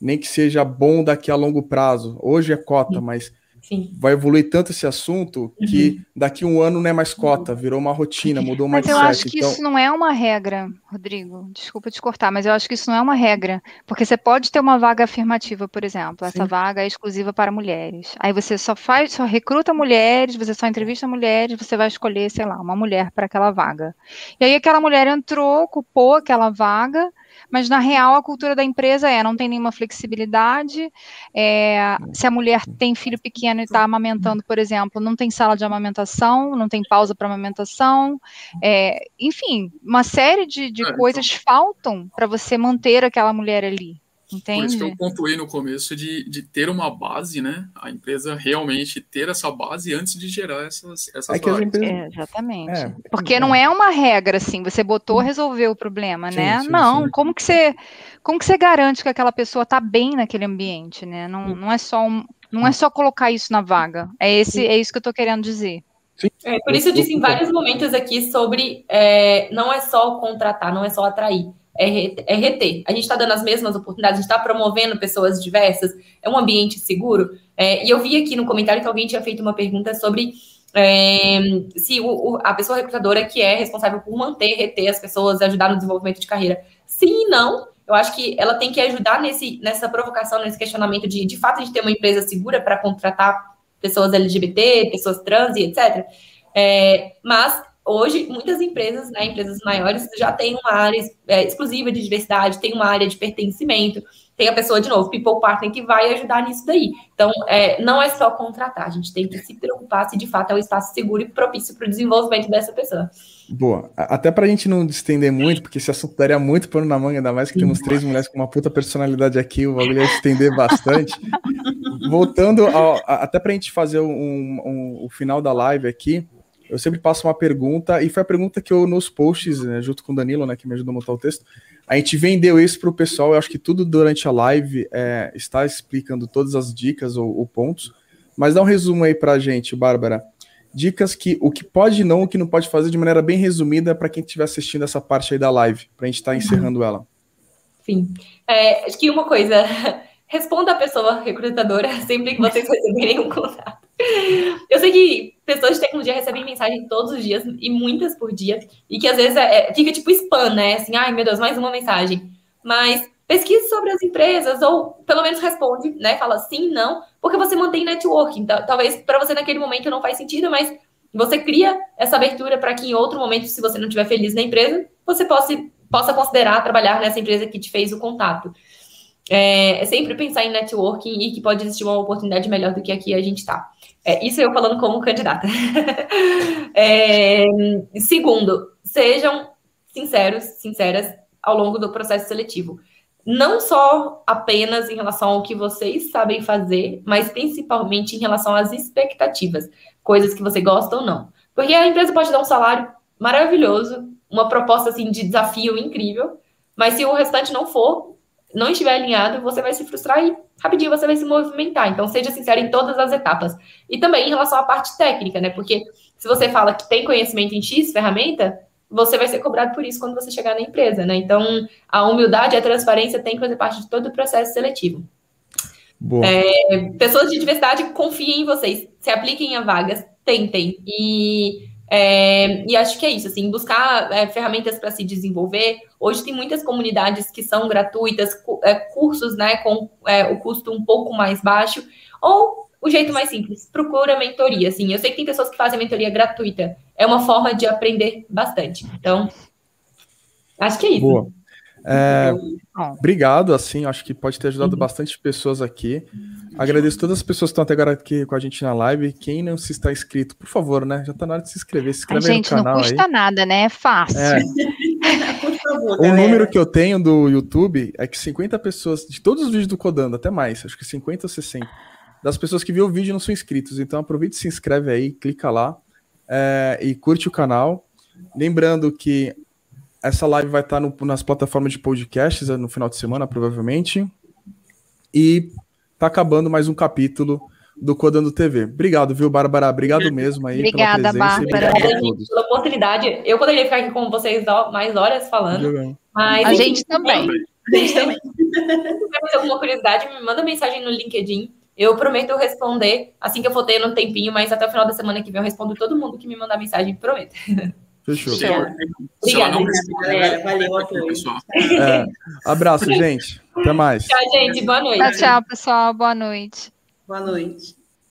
nem que seja bom daqui a longo prazo. Hoje é cota, mas Sim. vai evoluir tanto esse assunto que uhum. daqui um ano não é mais cota, virou uma rotina, mudou mais Mas eu acho que então... isso não é uma regra, Rodrigo. Desculpa te cortar, mas eu acho que isso não é uma regra. Porque você pode ter uma vaga afirmativa, por exemplo. Essa Sim. vaga é exclusiva para mulheres. Aí você só faz, só recruta mulheres, você só entrevista mulheres, você vai escolher, sei lá, uma mulher para aquela vaga. E aí aquela mulher entrou, ocupou aquela vaga mas na real a cultura da empresa é não tem nenhuma flexibilidade. É, se a mulher tem filho pequeno e está amamentando, por exemplo, não tem sala de amamentação, não tem pausa para amamentação, é, enfim, uma série de, de coisas então. faltam para você manter aquela mulher ali. Entende? Por isso que eu pontuei no começo de, de ter uma base, né? A empresa realmente ter essa base antes de gerar essas, essas é que empresas... é, Exatamente. É, Porque é. não é uma regra assim, você botou, resolveu o problema, sim, né? Sim, não, sim. como que você como que você garante que aquela pessoa está bem naquele ambiente, né? Não, não é só um, não é só colocar isso na vaga. É esse é isso que eu estou querendo dizer. É, por isso eu disse em vários momentos aqui sobre é, não é só contratar, não é só atrair é, reter. A gente está dando as mesmas oportunidades, a gente está promovendo pessoas diversas, é um ambiente seguro. É, e eu vi aqui no comentário que alguém tinha feito uma pergunta sobre é, se o, o, a pessoa recrutadora que é responsável por manter, reter as pessoas, ajudar no desenvolvimento de carreira. Sim e não. Eu acho que ela tem que ajudar nesse, nessa provocação, nesse questionamento de, de fato, gente ter uma empresa segura para contratar pessoas LGBT, pessoas trans e etc. É, mas hoje, muitas empresas, né, empresas maiores, já têm uma área é, exclusiva de diversidade, tem uma área de pertencimento, tem a pessoa, de novo, people partner, que vai ajudar nisso daí. Então, é, não é só contratar, a gente tem que se preocupar se de fato é um espaço seguro e propício para o desenvolvimento dessa pessoa. Boa. Até para a gente não estender muito, porque esse assunto daria muito pano na manga, ainda mais que temos três mulheres com uma puta personalidade aqui, o bagulho ia estender bastante. Voltando, ao, até para a gente fazer um, um, o final da live aqui, eu sempre passo uma pergunta, e foi a pergunta que eu, nos posts, né, junto com o Danilo, né, que me ajudou a montar o texto, a gente vendeu isso para o pessoal. Eu acho que tudo durante a live é, está explicando todas as dicas ou, ou, pontos. Mas dá um resumo aí para a gente, Bárbara. Dicas que o que pode e não, o que não pode fazer de maneira bem resumida para quem estiver assistindo essa parte aí da live, para a gente estar tá encerrando ela. Sim. É, acho que uma coisa, responda a pessoa recrutadora sempre que vocês receberem um contato. Eu sei que pessoas de tecnologia recebem mensagem todos os dias e muitas por dia, e que às vezes é, é, fica tipo spam, né? Assim, ai meu Deus, mais uma mensagem. Mas pesquise sobre as empresas, ou pelo menos responde, né? Fala sim, não, porque você mantém networking. Talvez para você naquele momento não faz sentido, mas você cria essa abertura para que em outro momento, se você não estiver feliz na empresa, você possa, possa considerar trabalhar nessa empresa que te fez o contato. É, é sempre pensar em networking e que pode existir uma oportunidade melhor do que aqui a gente está. É, isso eu falando como candidata. é, segundo, sejam sinceros, sinceras ao longo do processo seletivo. Não só apenas em relação ao que vocês sabem fazer, mas principalmente em relação às expectativas, coisas que você gosta ou não. Porque a empresa pode dar um salário maravilhoso, uma proposta assim de desafio incrível, mas se o restante não for, não estiver alinhado, você vai se frustrar e rapidinho você vai se movimentar. Então, seja sincero em todas as etapas. E também em relação à parte técnica, né? Porque se você fala que tem conhecimento em X ferramenta, você vai ser cobrado por isso quando você chegar na empresa, né? Então, a humildade e a transparência tem que fazer parte de todo o processo seletivo. É, pessoas de diversidade confiem em vocês, se apliquem a vagas, tentem. E é, e acho que é isso, assim, buscar é, ferramentas para se desenvolver. Hoje tem muitas comunidades que são gratuitas, é, cursos, né, com é, o custo um pouco mais baixo, ou o jeito mais simples, procura mentoria, assim. Eu sei que tem pessoas que fazem mentoria gratuita, é uma forma de aprender bastante. Então, acho que é isso. Boa. É, obrigado, assim, acho que pode ter ajudado uhum. bastante pessoas aqui. Agradeço todas as pessoas que estão até agora aqui com a gente na live. Quem não se está inscrito, por favor, né? Já está na hora de se inscrever. Se inscreve gente, no canal não custa aí. nada, né? É fácil. É. favor, o número que eu tenho do YouTube é que 50 pessoas, de todos os vídeos do Codando, até mais, acho que 50 ou 60, das pessoas que viram o vídeo não são inscritos. Então aproveite e se inscreve aí, clica lá é, e curte o canal. Lembrando que essa live vai estar no, nas plataformas de podcasts no final de semana, provavelmente. E tá acabando mais um capítulo do Codando TV. Obrigado, viu, Bárbara? Obrigado mesmo aí Obrigada, pela presença. Bárbara. Obrigada, gente, pela oportunidade. Eu poderia ficar aqui com vocês mais horas falando, mas... A gente também. A gente também. Se tiver alguma curiosidade, me manda mensagem no LinkedIn. Eu prometo responder assim que eu for ter no tempinho, mas até o final da semana que vem eu respondo todo mundo que me mandar mensagem, prometo. Fechou. Obrigada, galera. Valeu, pessoal. É, abraço, gente. Até mais. Tchau, gente. Boa noite. Tchau, tchau, pessoal. Boa noite. Boa noite.